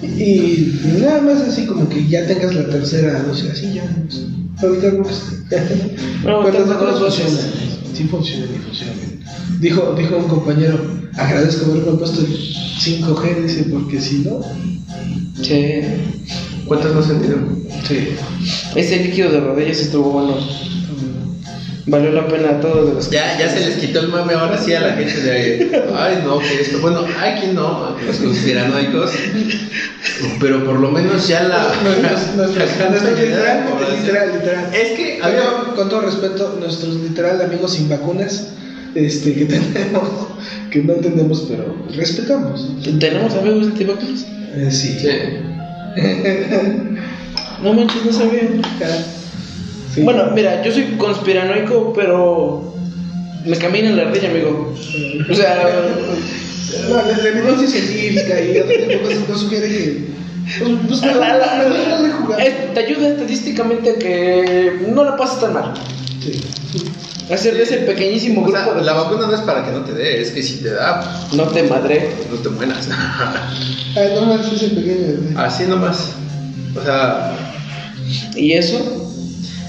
Speaker 2: Y nada más así como que ya tengas la tercera dosis, así ya. Para evitar que-
Speaker 1: No,
Speaker 2: Pero las
Speaker 1: dosis.
Speaker 2: funcionan. Sí funcionan y funcionan. Dijo, dijo un compañero, agradezco haberme puesto el 5G, dice, porque si no...
Speaker 1: Sí.
Speaker 3: ¿Cuántos no sentieron?
Speaker 2: Sí.
Speaker 1: Ese líquido de rodillas estuvo bueno. Valió la pena todo de los
Speaker 3: Ya, ya se les quitó el mame ahora sí a la gente de, ay no, que esto, bueno, hay quien no, los conspiranoicos, pero por lo menos ya la...
Speaker 2: Literal, literal, literal.
Speaker 3: Es que había...
Speaker 2: Con todo respeto, nuestros literal amigos sin vacunas, este, que tenemos, que no entendemos, pero respetamos.
Speaker 1: ¿Tenemos amigos antivacunas?
Speaker 2: Eh, sí.
Speaker 3: Sí.
Speaker 1: No manches, no sabía.
Speaker 2: Sí.
Speaker 1: Bueno, mira, yo soy conspiranoico, pero me camina en la ardilla, amigo. O sea,
Speaker 2: No, la, evidencia científica y otro tipo de cosas nos sugiere que. Pues,
Speaker 1: la- la- la- te ayuda estadísticamente a que no la pases tan mal.
Speaker 2: Sí.
Speaker 1: Hacer de ese pequeñísimo
Speaker 3: O
Speaker 1: grupo
Speaker 3: sea,
Speaker 1: de-
Speaker 3: la vacuna no es para que no te dé, es que si te da,
Speaker 1: No te madre.
Speaker 3: no te mueras.
Speaker 2: Ay, no más ese pequeño.
Speaker 3: Así nomás. O sea,
Speaker 1: Y eso.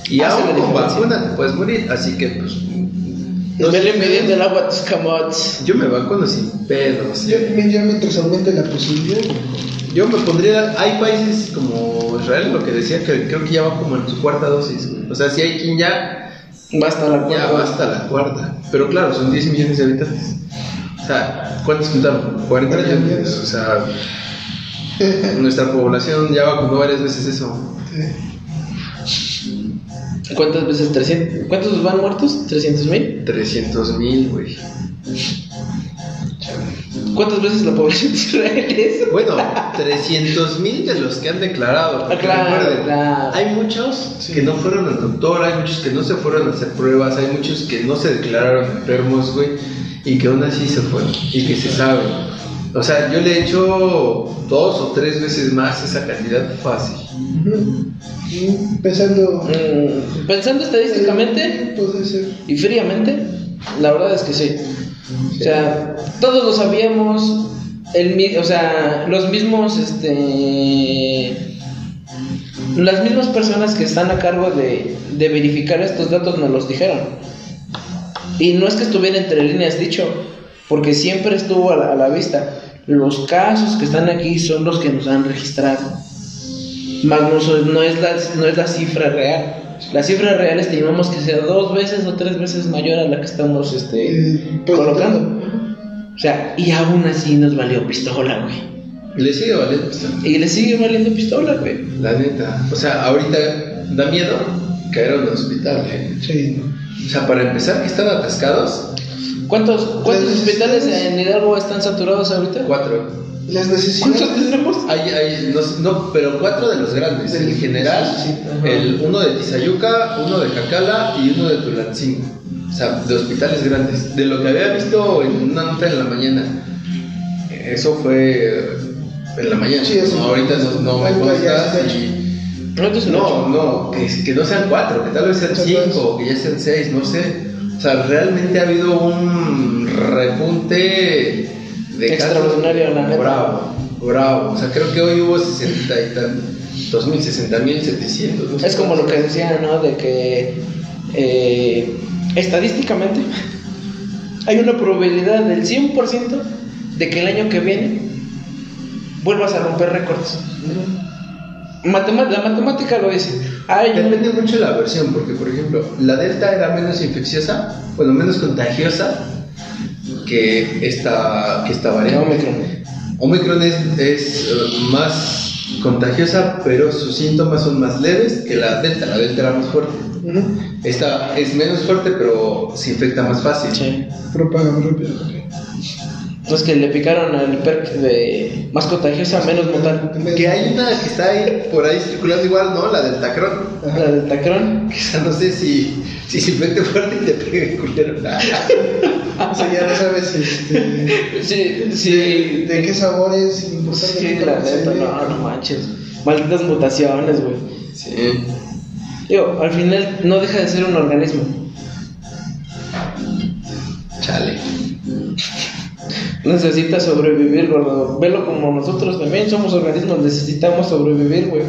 Speaker 3: y aún con vacuna te puedes morir, así que pues.
Speaker 1: No me le midiendo el agua a tus camotes.
Speaker 3: Yo me vacuno sin pedos.
Speaker 2: Yo, ya mientras aumente la posibilidad,
Speaker 3: Yo me pondría. Hay países como Israel, lo que decía, que creo que ya va como en su cuarta dosis. O sea, si hay quien ya.
Speaker 1: Basta la
Speaker 3: Ya
Speaker 1: cuarta.
Speaker 3: va hasta la cuarta. Pero claro, son 10 millones de habitantes. O sea, ¿cuántos juntaron? 40
Speaker 2: 40
Speaker 3: millones.
Speaker 2: millones.
Speaker 3: O sea, nuestra población ya vacunó varias veces eso.
Speaker 1: ¿Cuántas veces? 300. ¿Cuántos van muertos? ¿300 mil?
Speaker 3: 300 mil, güey.
Speaker 1: ¿Cuántas veces la población de Israel es?
Speaker 3: Bueno, 300 mil de los que han declarado. porque
Speaker 1: Ah, claro,
Speaker 3: recuerden,
Speaker 1: claro.
Speaker 3: Hay muchos que no fueron al doctor, hay muchos que no se fueron a hacer pruebas, hay muchos que no se declararon enfermos, güey, y que aún así se fueron, y que se saben. O sea, yo le he hecho dos o tres veces más esa cantidad fácil.
Speaker 2: Pensando.
Speaker 1: Mm, Pensando estadísticamente
Speaker 2: Puede ser.
Speaker 1: y fríamente, la verdad es que sí. O sea, todos lo sabíamos. El, o sea, los mismos, este, las mismas personas que están a cargo de, de verificar estos datos nos los dijeron. Y no es que estuviera entre líneas dicho, porque siempre estuvo a la, vista. Los casos que están aquí son los que nos han registrado. Más no es la, no es la cifra real. La cifra real estimamos que sea dos veces o tres veces mayor a la que estamos este,
Speaker 2: Eh, pues,
Speaker 1: colocando. O sea, y aún así nos valió pistola, güey.
Speaker 3: Le sigue valiendo esto.
Speaker 1: Y le sigue valiendo pistola, güey.
Speaker 3: La neta. O sea, ahorita da miedo caer a un hospital, güey.
Speaker 2: Sí.
Speaker 3: O sea, para empezar, que están atascados,
Speaker 1: ¿Cuántos, cuántos
Speaker 2: Las
Speaker 1: hospitales
Speaker 2: necesidades-
Speaker 1: en Hidalgo están saturados ahorita?
Speaker 3: cuatro.
Speaker 2: Las
Speaker 1: ¿Cuántos
Speaker 2: necesidades.
Speaker 1: tenemos?
Speaker 3: Hay, hay, no, pero cuatro de los grandes. El general,
Speaker 2: Sí, sí,
Speaker 1: ajá.
Speaker 3: el, uno de Tizayuca, uno de Jacala y uno de Tulancingo. O sea, de hospitales grandes. De lo que había visto en una nota en la mañana, eso fue en la mañana.
Speaker 2: Sí, eso.
Speaker 3: No, ahorita no, no me consta.
Speaker 1: No,
Speaker 3: No, no, que, que no sean cuatro, que tal vez sean cinco, que ya sean seis, no sé. O sea, realmente ha habido un repunte de
Speaker 1: Extraordinario, la neta.
Speaker 3: Bravo, bravo. O sea, creo que hoy hubo 60 y tan, 2000, 60 mil 700. no sé
Speaker 1: Es como lo que decía, ¿no? De que eh, estadísticamente hay una probabilidad del 100% de que el año que viene vuelvas a romper récords. La matemática lo dice. Un-
Speaker 3: Depende mucho de la versión, porque por ejemplo, la delta era menos infecciosa, bueno, menos contagiosa que esta, que esta variante.
Speaker 1: Omicron.
Speaker 3: Omicron es, es, eh, más contagiosa, pero sus síntomas son más leves que la delta. La delta era más fuerte. Esta es menos fuerte, pero se infecta más fácil.
Speaker 1: Sí.
Speaker 2: Propaga más rápido.
Speaker 1: Entonces que le picaron al perk de más contagiosa, menos mortal.
Speaker 3: Que hay una que está ahí por ahí circulando igual, ¿no? La del tacrón.
Speaker 1: La del tacrón.
Speaker 3: Que esa no sé si, si se infecte fuerte y te pegue culero.
Speaker 2: O sea, ya no sabes este,
Speaker 1: Sí, sí.
Speaker 2: de qué sabor es importante.
Speaker 1: Sí, la neta, no, no manches. Malditas mutaciones, güey.
Speaker 3: Sí.
Speaker 1: Digo, al final no deja de ser un organismo.
Speaker 3: Chale.
Speaker 1: Necesita sobrevivir, gordo. Velo como nosotros también somos organismos, necesitamos sobrevivir, güey.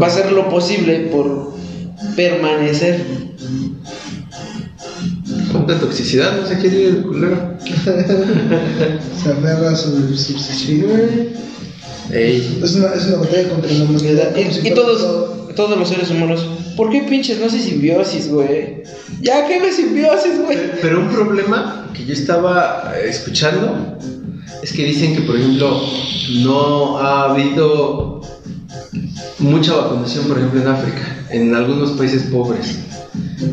Speaker 1: Va a hacer lo posible por permanecer.
Speaker 3: ¿Cuánta toxicidad no se quiere ir el culero?
Speaker 2: Se aferra sobre el subsistir.
Speaker 3: Ey.
Speaker 2: Es una, es una batalla contra la humanidad.
Speaker 1: Y, y todos, todos los seres humanos, ¿por qué pinches no hace simbiosis, güey? Ya que ve simbiosis, güey.
Speaker 3: Pero un problema que yo estaba eh, escuchando es que dicen que, por ejemplo, no ha habido mucha vacunación, por ejemplo, en África, en algunos países pobres,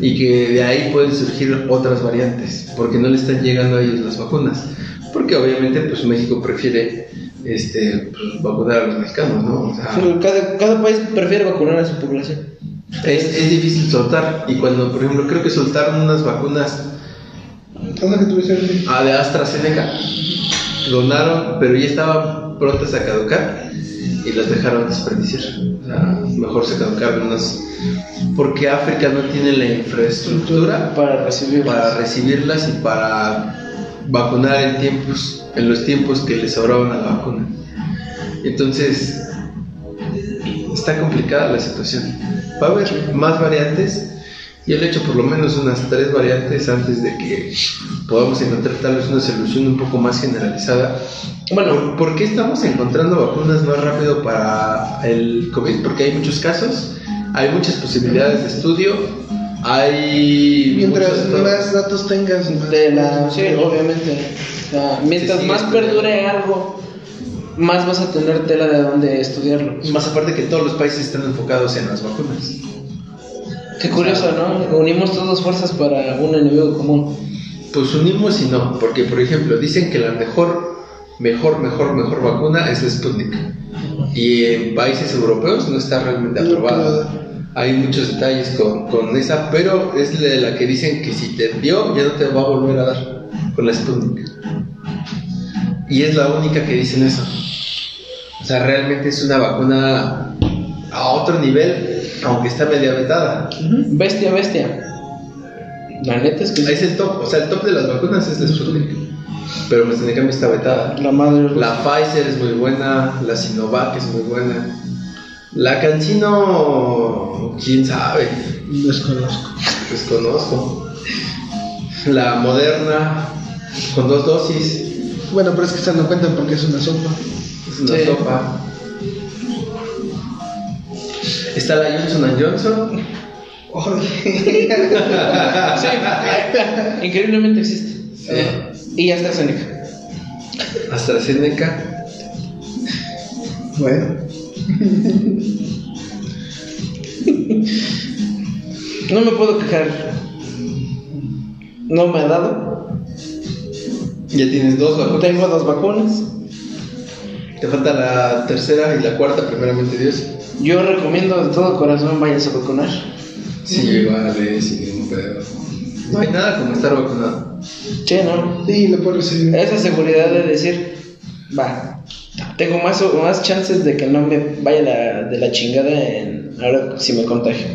Speaker 3: y que de ahí pueden surgir otras variantes, porque no le están llegando a ellos las vacunas. Porque obviamente, pues México prefiere este, pues, vacunar a los mexicanos, ¿no? O sea,
Speaker 1: Pero Cada, cada país prefiere vacunar a su población.
Speaker 3: Es, es difícil soltar, y cuando, por ejemplo, creo que soltaron unas vacunas
Speaker 2: que tuviste.
Speaker 3: Ah, de AstraZeneca. Donaron, pero ya estaban prontas a caducar y las dejaron desperdiciar. O sea, mejor se caducaron unas. Porque África no tiene la infraestructura
Speaker 1: Para recibir.
Speaker 3: para recibirlas y para vacunar en tiempos, en los tiempos que les sobraban a la vacuna. Entonces, está complicada la situación. Va a haber más variantes. Y el hecho por lo menos unas tres variantes antes de que podamos encontrar tal vez una solución un poco más generalizada.
Speaker 1: Bueno,
Speaker 3: ¿Por, qué estamos encontrando vacunas más rápido para el COVID? Porque hay muchos casos, hay muchas posibilidades de estudio, hay...
Speaker 2: Mientras más datos tengas,
Speaker 1: de la. Sí, obviamente. O sea, mientras más perdure algo, más vas a tener tela de dónde estudiarlo.
Speaker 3: Más aparte que todos los países están enfocados en las vacunas.
Speaker 1: Qué curioso, ¿no? Unimos todas fuerzas para un enemigo común.
Speaker 3: Pues unimos y no, porque por ejemplo dicen que la mejor, mejor, mejor, mejor vacuna es la Sputnik. Y en países europeos no está realmente aprobada. Hay muchos detalles con, con esa, pero es de la que dicen que si te dio ya no te va a volver a dar con la Sputnik. Y es la única que dicen eso. O sea, realmente es una vacuna a otro nivel, aunque está media vetada.
Speaker 1: Bestia, bestia. La neta es que
Speaker 3: Es el top, o sea, el top de las vacunas es la Sputnik. Pero pues en cambio está vetada.
Speaker 1: la madre
Speaker 3: La Pfizer es muy buena, la Sinovac es muy buena. La Cancino, quién sabe,
Speaker 2: Desconozco.
Speaker 3: desconozco. La Moderna, con dos dosis,
Speaker 2: Bueno, pero es que esta no cuenta porque es una sopa.
Speaker 3: es una
Speaker 1: Sí.
Speaker 3: sopa. Está la Johnson Johnson,
Speaker 1: Sí, increíblemente existe. Y AstraZeneca.
Speaker 3: AstraZeneca.
Speaker 2: bueno,
Speaker 1: No me puedo quejar. No me ha dado.
Speaker 3: Ya tienes dos vacunas.
Speaker 1: Tengo dos vacunas.
Speaker 3: Te falta la tercera y la cuarta, primeramente Dios.
Speaker 1: Yo recomiendo de todo corazón vayas a vacunar.
Speaker 3: Sí, vale, sin ningún pedo. No hay nada como estar vacunado.
Speaker 1: Che, ¿no?
Speaker 2: sí, lo puedo recibir.
Speaker 1: Esa seguridad de decir, va, tengo más, más chances de que no me vaya la- de la chingada en, ahora si me contagio.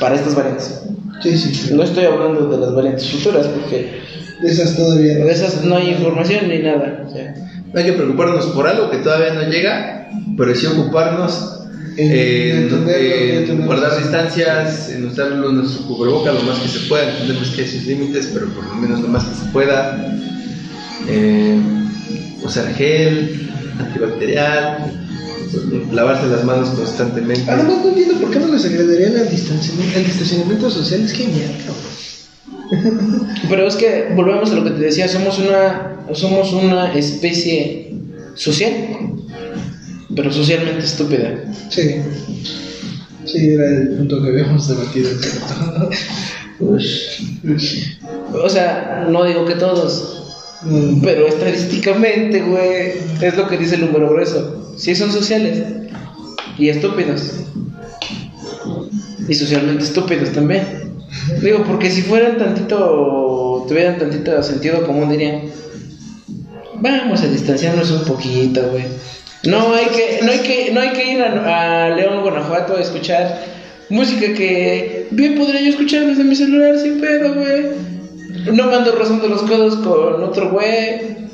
Speaker 1: Para estas variantes.
Speaker 2: Sí, sí, sí.
Speaker 1: No estoy hablando de las variantes futuras porque
Speaker 2: De esas todavía no.
Speaker 1: de esas no hay información ni nada. o sea,
Speaker 3: No hay que preocuparnos por algo que todavía no llega, pero sí ocuparnos
Speaker 2: En
Speaker 3: en,
Speaker 2: entenderlo,
Speaker 3: en
Speaker 2: entenderlo.
Speaker 3: guardar distancias, en usarlo nuestro cubreboca lo más que se pueda. Entendemos que hay sus límites, pero por lo menos lo más que se pueda. Eh, usar gel, antibacterial, lavarse las manos constantemente.
Speaker 2: Además, no entiendo por qué no les agradaría el distanciamiento, el distanciamiento social. Es genial, cabrón.
Speaker 1: Pero es que volvemos a lo que te decía, somos una, somos una especie social, pero socialmente estúpida.
Speaker 2: Sí. Sí, era el punto que habíamos debatido.
Speaker 1: O sea, no digo que todos, pero estadísticamente, güey, es lo que dice el número grueso. Sí son sociales y estúpidos. Y socialmente estúpidos también. Digo, porque si fueran tantito, tuvieran tantito sentido común, dirían, vamos a distanciarnos un poquito, güey. No hay que, no hay que, no hay que ir a, a León, Guanajuato a escuchar música que bien podría yo escuchar desde mi celular sin pedo, güey. No me ando rozando los codos con otro güey.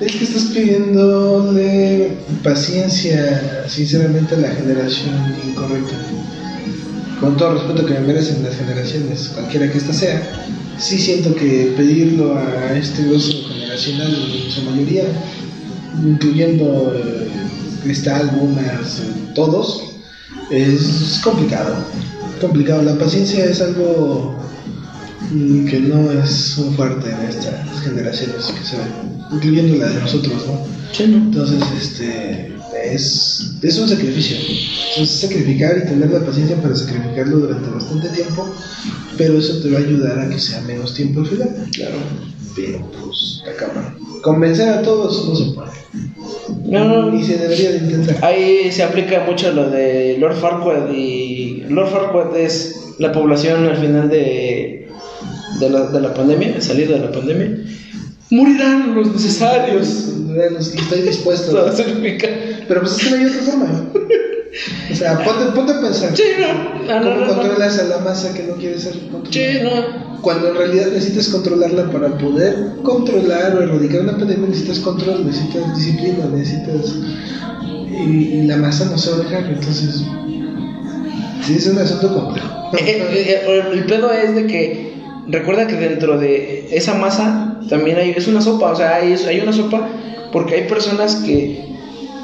Speaker 2: Es que estás pidiéndole paciencia, sinceramente, a la generación incorrecta. Con todo respeto que me merecen las generaciones, cualquiera que ésta sea, sí siento que pedirlo a este grupo generacional, en su mayoría, incluyendo eh, Cristal, Bumas, eh, todos, es complicado. Complicado. La paciencia es algo que no es un fuerte en estas generaciones que se ven, incluyendo la de nosotros, ¿no? Entonces, este, es, es un sacrificio. Es sacrificar y tener la paciencia para sacrificarlo durante bastante tiempo, pero eso te va a ayudar a que sea menos tiempo al final. Claro. Pero, pues, la cámara. Convencer a todos no se puede.
Speaker 1: No,
Speaker 2: Ni se debería de intentar.
Speaker 1: Ahí se aplica mucho lo de Lord Farquaad y Lord Farquaad es la población al final de, de, la, de la pandemia, de salir de la pandemia. morirán los necesarios.
Speaker 2: Los que estoy dispuesto.
Speaker 1: Todo significa.
Speaker 2: Pero pues es que no hay otra forma. O sea, ponte, ponte a pensar.
Speaker 1: Sí, no. No, no,
Speaker 2: ¿Cómo
Speaker 1: no, no.
Speaker 2: controlas a la masa que no quiere ser controlada?
Speaker 1: Sí, no.
Speaker 2: Cuando en realidad necesitas controlarla para poder controlar o erradicar una pandemia, necesitas control, necesitas disciplina, necesitas. Y, y la masa no se va a dejar, entonces. Sí, es un asunto complejo.
Speaker 1: Eh, eh, eh, el pedo es de que recuerda que dentro de esa masa también hay es una sopa, o sea, hay, hay una sopa porque hay personas que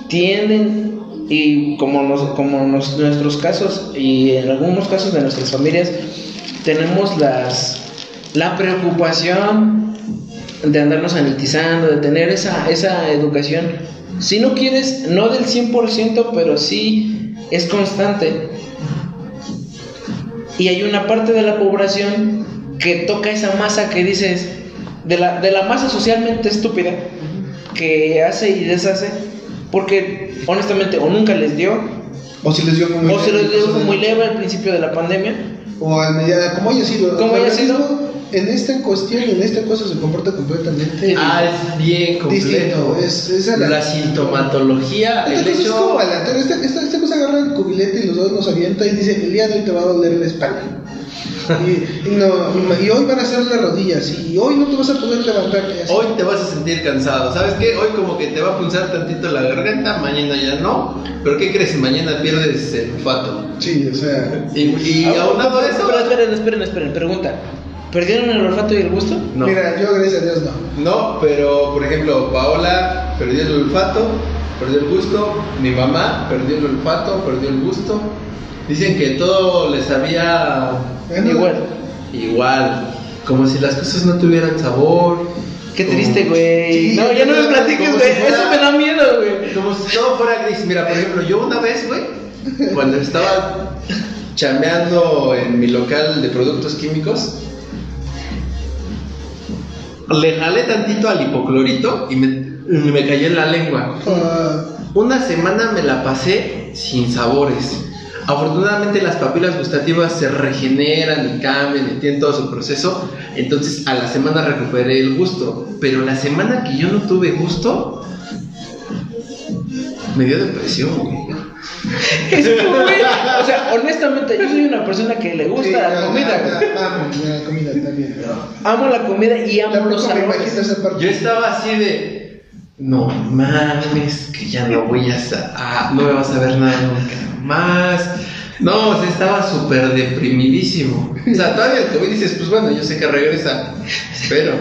Speaker 1: tienden y como nos, como nos- nuestros casos y en algunos casos de nuestras familias tenemos las la preocupación de andarnos sanitizando, de tener esa, esa educación. Si no quieres, no del 100%, pero sí es constante. Y hay una parte de la población que toca esa masa que dices, de la, de la masa socialmente estúpida, que hace y deshace, porque honestamente o nunca les dio,
Speaker 2: O si les dio muy
Speaker 1: o se les dio muy leve al principio de la pandemia.
Speaker 2: O al mediana, como haya sido.
Speaker 1: Como haya sido.
Speaker 2: En esta cuestión, en esta cosa se comporta completamente.
Speaker 3: Ah, es bien completo.
Speaker 2: Distinto, es- es a la-
Speaker 3: la sintomatología,
Speaker 2: Esta
Speaker 3: el
Speaker 2: cosa es
Speaker 3: hecho.
Speaker 2: como aleatorio. Esta, esta, esta cosa agarra el cubilete y los dos nos avienta y dice: El día de hoy te va a doler la espalda. Y, y no, y hoy van a ser las rodillas. Y hoy no te vas a poder levantar.
Speaker 3: Hoy te vas a sentir cansado, ¿sabes qué? Hoy como que te va a punzar tantito la garganta, mañana ya no. Pero ¿qué crees? Mañana pierdes el olfato.
Speaker 2: Sí, o sea.
Speaker 3: Y, y
Speaker 1: Ah,
Speaker 3: aunado a eso,
Speaker 1: Pero esperen, esperen, esperen, pregunta. ¿Perdieron el olfato y el gusto?
Speaker 3: no.
Speaker 2: Mira, yo gracias a Dios no.
Speaker 3: No, pero por ejemplo, Paola perdió el olfato, perdió el gusto, mi mamá perdió el olfato, perdió el gusto. Dicen que todo les sabía
Speaker 2: Bueno,
Speaker 1: Igual.
Speaker 3: igual, como si las cosas no tuvieran sabor.
Speaker 1: Qué
Speaker 3: como-
Speaker 1: triste, güey.
Speaker 2: Sí,
Speaker 1: no, ya no me platiques, güey.
Speaker 3: si fuera-
Speaker 1: Eso me da miedo, güey.
Speaker 3: Como si todo fuera gris. Mira, por ejemplo, yo una vez, güey, cuando estaba chambeando en mi local de productos químicos, le jalé tantito al hipoclorito y me, me cayó en la lengua.
Speaker 2: ah,
Speaker 3: Una semana me la pasé sin sabores. Afortunadamente las papilas gustativas se regeneran y cambian y tienen todo su proceso. Entonces a la semana recuperé el gusto. Pero la semana que yo no tuve gusto, me dio depresión, güey.
Speaker 1: Es O sea, honestamente, yo soy una persona que le gusta
Speaker 2: sí,
Speaker 1: la comida,
Speaker 2: Amo la comida también.
Speaker 1: Amo la comida y amo los sabores.
Speaker 3: Yo estaba así de, no mames, que ya no voy a, ah, no me vas a ver nada nunca más. No, o sea, estaba súper deprimidísimo. O sea, todavía el COVID dices, pues bueno, yo sé que regresa, pero,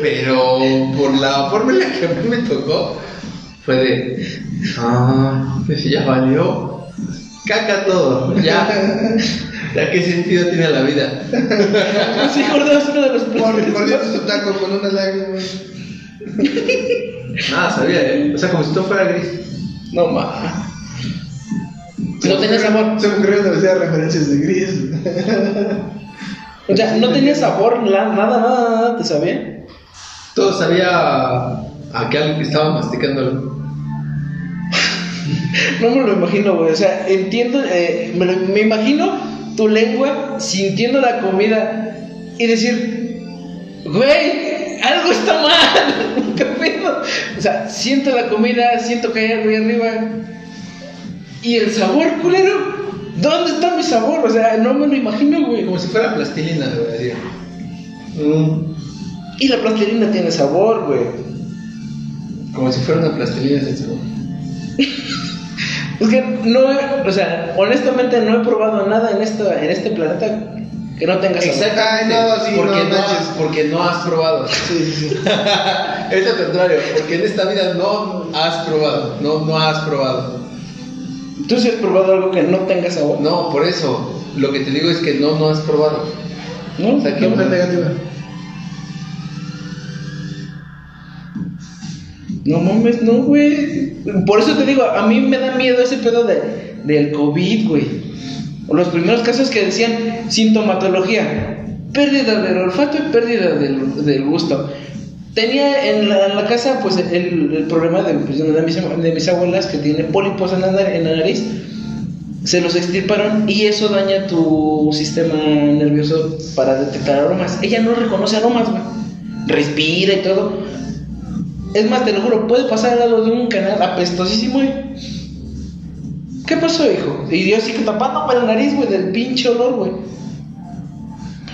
Speaker 3: pero por la forma en la que a mí me tocó, fue de, ah, pues ya valió, caca todo, ya, ya qué sentido tiene la vida.
Speaker 1: Sí, gordo, es uno de los placeres
Speaker 2: Mordiendo
Speaker 1: más-
Speaker 2: su taco con una lágrima.
Speaker 3: Nada, sabía, ¿eh? O sea, como si todo fuera gris.
Speaker 1: No, ma. No tenía sabor.
Speaker 2: Se me ocurrieron demasiadas referencias de gris.
Speaker 1: O sea, no tenía sabor, nada, nada, nada, ¿te sabía?
Speaker 3: Todo sabía a que alguien estaba masticándolo.
Speaker 1: No me lo imagino, güey. O sea, entiendo, eh, me, lo- me imagino tu lengua sintiendo la comida y decir, güey, algo está mal. ¿Qué pedo? O sea, siento la comida, siento que hay algo ahí arriba. Y el sabor, culero, ¿dónde está mi sabor? O sea, no me lo imagino, güey.
Speaker 3: Como si fuera plastilina, güey.
Speaker 1: Mm. Y la plastilina tiene sabor, güey.
Speaker 3: Como si fuera una plastilina sin sabor.
Speaker 1: Es que no, o sea, honestamente no he probado nada en, esta, en este planeta que no tenga sabor.
Speaker 3: Exactamente.
Speaker 2: Ay, no, sí,
Speaker 3: porque,
Speaker 2: no
Speaker 3: no, has, porque no has probado.
Speaker 2: Sí, sí, sí.
Speaker 3: es lo contrario. Porque en esta vida no has probado. No, no has probado.
Speaker 1: ¿Tú sí has probado algo que no tenga sabor?
Speaker 3: No, por eso. Lo que te digo es que no, no has probado.
Speaker 1: ¿No?
Speaker 3: O sea, que
Speaker 2: Una negativa.
Speaker 1: No mames, no, güey. Por eso te digo, a mí me da miedo ese pedo de, del COVID, güey. Los primeros casos que decían sintomatología, pérdida del olfato y pérdida del, del gusto. Tenía en la, casa, pues, el, problema de, pues, de, mis, abuelas que tiene pólipos en la, en la nariz. Se los extirparon y eso daña tu sistema nervioso para detectar aromas. Ella no reconoce aromas, güey. respira y todo. Es más, te lo juro, puede pasar al lado de un canal apestosísimo y... ¿Qué pasó, hijo? Y yo así que tapándome la nariz, güey, del pinche olor, güey.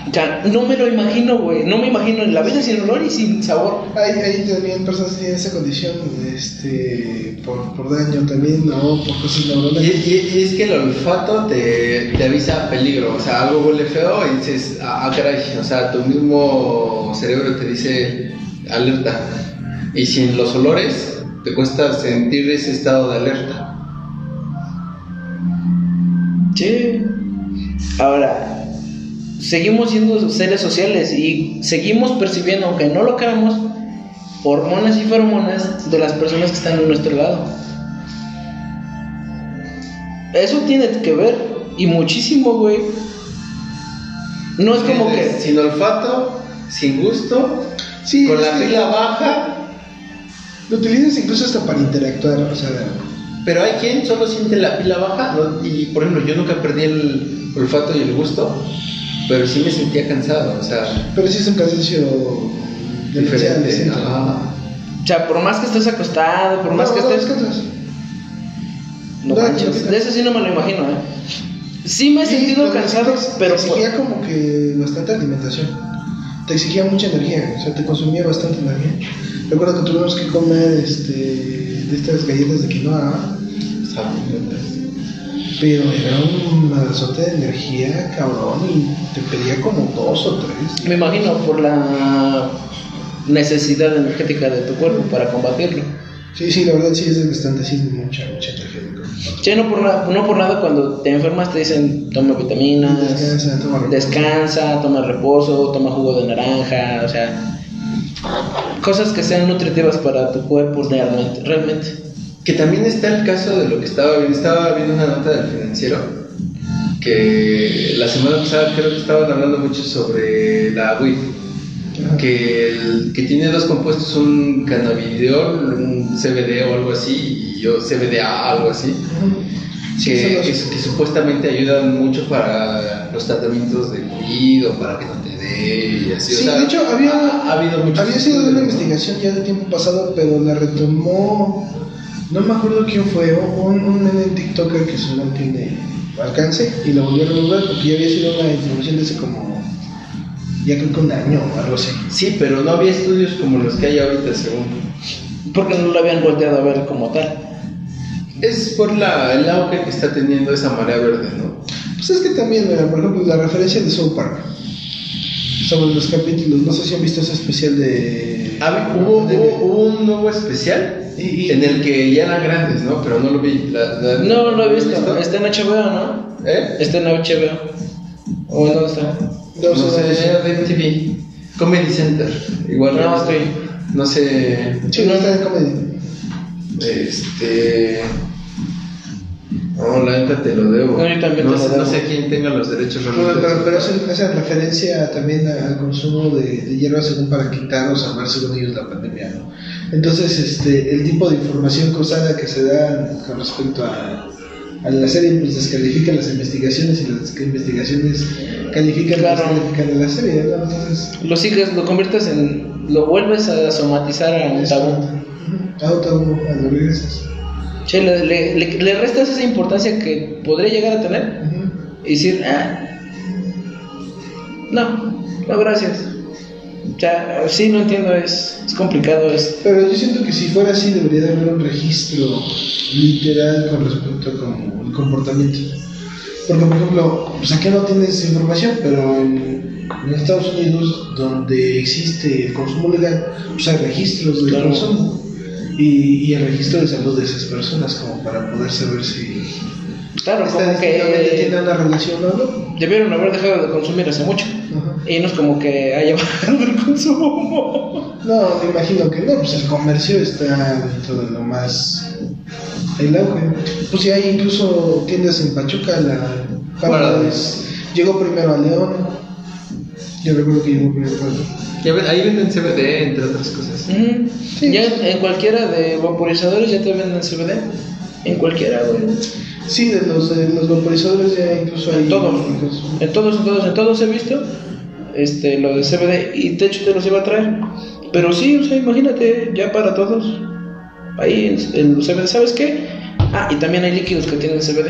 Speaker 1: O sea, no me lo imagino, güey. No me imagino en la vida sin olor y sin sabor.
Speaker 2: Hay, hay también personas que tienen esa condición este, por, por daño también, ¿no? Por cosas
Speaker 3: Y,
Speaker 2: neuronales.
Speaker 3: y- y es que el olfato te, te avisa peligro, o sea, algo huele feo y dices, ah, ah, caray, o sea, tu mismo cerebro te dice alerta. Y sin los olores, te cuesta sentir ese estado de alerta.
Speaker 1: Sí. Ahora, seguimos siendo seres sociales y seguimos percibiendo, aunque no lo queramos, hormonas y feromonas de las personas que están a nuestro lado. Eso tiene que ver y muchísimo, güey. No es como que
Speaker 3: Sin olfato, sin gusto,
Speaker 2: Sí,
Speaker 3: con la pila baja,
Speaker 2: Lo utilizas incluso hasta para interactuar, o sea,
Speaker 3: pero hay quien solo siente la pila baja, ¿no? y por ejemplo, yo nunca perdí el olfato y el gusto, pero sí me sentía cansado, o sea,
Speaker 2: pero sí es un cansancio
Speaker 3: diferente.
Speaker 1: O sea, por más que estés acostado, por más que
Speaker 2: no,
Speaker 1: estés. No
Speaker 2: No,
Speaker 1: manches,
Speaker 2: no,
Speaker 1: de eso sí no me lo imagino, ¿eh? Sí me he sentido cansado,
Speaker 2: sí te-
Speaker 1: pero.
Speaker 2: Te exigía como que bastante alimentación. Te exigía mucha energía, o sea, te consumía bastante energía. Recuerdo que tuvimos que comer este, de estas galletas de quinoa, pero era un madrazote de energía, cabrón, y te pedía como dos o tres.
Speaker 1: Me imagino por la necesidad energética de tu cuerpo para combatirlo.
Speaker 2: Sí, sí, la verdad sí es bastante, sí, mucha, mucha energía.
Speaker 1: Che, no por, nada, no por nada cuando te enfermas te dicen toma vitaminas,
Speaker 2: Descansa, toma reposo.
Speaker 1: descansa, toma reposo, toma jugo de naranja, o sea, cosas que sean nutritivas para tu cuerpo realmente. realmente.
Speaker 3: Que también está el caso de lo que estaba viendo. Estaba viendo una nota del financiero que la semana pasada creo que estaban hablando mucho sobre la.
Speaker 2: Ajá.
Speaker 3: Que, el- que tiene dos compuestos, un cannabidiol, un CBD o algo así, y o CBDA, algo así,
Speaker 2: Sí,
Speaker 3: que, que- que supuestamente ayudan mucho para los tratamientos de COVID o para que no te dé y así. o
Speaker 2: Sí,
Speaker 3: sea,
Speaker 2: de hecho había,
Speaker 3: ha, ha habido
Speaker 2: había sido de una investigación ya de tiempo pasado, pero la retomó, no me acuerdo quién fue, un, un nene TikToker que solo tiene alcance y lo volvió a remover porque ya había sido una información de hace como, ya creo que un año o algo así.
Speaker 3: Sí, pero no había estudios como los que hay ahorita, según.
Speaker 1: Porque no lo habían volteado a ver como tal.
Speaker 3: Es por la, el auge que está teniendo esa marea verde, ¿no?
Speaker 2: Pues es que también, mira, por ejemplo, la referencia de South Park sobre los capítulos, no sé si han visto ese especial de...
Speaker 3: Hab- hubo,
Speaker 2: de-
Speaker 3: hubo- hubo un nuevo especial
Speaker 2: Y- y-
Speaker 3: en el que ya eran grandes, ¿no? Pero no lo vi. La- la-
Speaker 1: No lo he visto.
Speaker 3: visto?
Speaker 1: Está en HBO, ¿no?
Speaker 3: ¿Eh?
Speaker 1: Está en HBO. ¿O en dónde está?
Speaker 2: No,
Speaker 3: No
Speaker 2: sé,
Speaker 3: de MTV. Comedy Center. Igual.
Speaker 1: No, estoy-
Speaker 3: No sé.
Speaker 2: Sí, no está en comedia.
Speaker 3: Este. No, la neta te lo debo.
Speaker 1: No, yo también
Speaker 3: no,
Speaker 1: te lo debo.
Speaker 3: no sé quién tenga los derechos
Speaker 2: Pero,
Speaker 3: realmente.
Speaker 2: pero, pero esa, esa referencia también al consumo de, de hierba según para quitar o salvar según ellos la pandemia, ¿no? Entonces, este, el tipo de información cruzada que se da con respecto a, a la serie, pues descalifican las investigaciones y las investigaciones califican
Speaker 1: Claro.
Speaker 2: y descalifican a la serie, ¿no? Entonces,
Speaker 1: Lo sigues, lo conviertes en. Lo vuelves a somatizar a un tabú.
Speaker 2: Ujú. auto a lo regresas.
Speaker 1: Che, le, le, le- le restas esa importancia que podría llegar a tener y decir, ah, no, no, gracias. O sea, sí, no entiendo, es, es complicado. Es,
Speaker 2: Pero yo siento que si fuera así debería de haber un registro literal con respecto a como el comportamiento. Porque, por ejemplo, pues aquí no tienes información, pero en, en Estados Unidos, donde existe el consumo legal, pues hay registros del
Speaker 1: Claro.
Speaker 2: consumo y, y el registro de salud de esas personas, como para poder saber si
Speaker 1: claro, como
Speaker 2: estadísticamente tiene
Speaker 1: que
Speaker 2: una relación o no.
Speaker 1: debieron haber dejado de consumir hace mucho.
Speaker 2: Ajá.
Speaker 1: Y no es como que haya bajado el consumo.
Speaker 2: No, me imagino que no, pues el comercio está dentro de lo más. El auge. Pues sí, hay incluso tiendas en Pachuca, la.
Speaker 3: Bueno.
Speaker 2: Paradise. Llegó primero a León. Yo recuerdo que León.
Speaker 3: Ya ven, ahí venden CBD, entre otras cosas.
Speaker 2: Sí.
Speaker 1: Ya en, en cualquiera de vaporizadores ya te venden CBD. En cualquiera, güey.
Speaker 2: Sí, de los, de los vaporizadores ya incluso hay.
Speaker 1: En todos. En todos, en todos, en todos he visto este, lo de CBD y de hecho te los iba a traer. Pero sí, o sea, imagínate, ya para todos. Ahí el, el CBD, ¿sabes qué? Ah, y también hay líquidos que tienen CBD.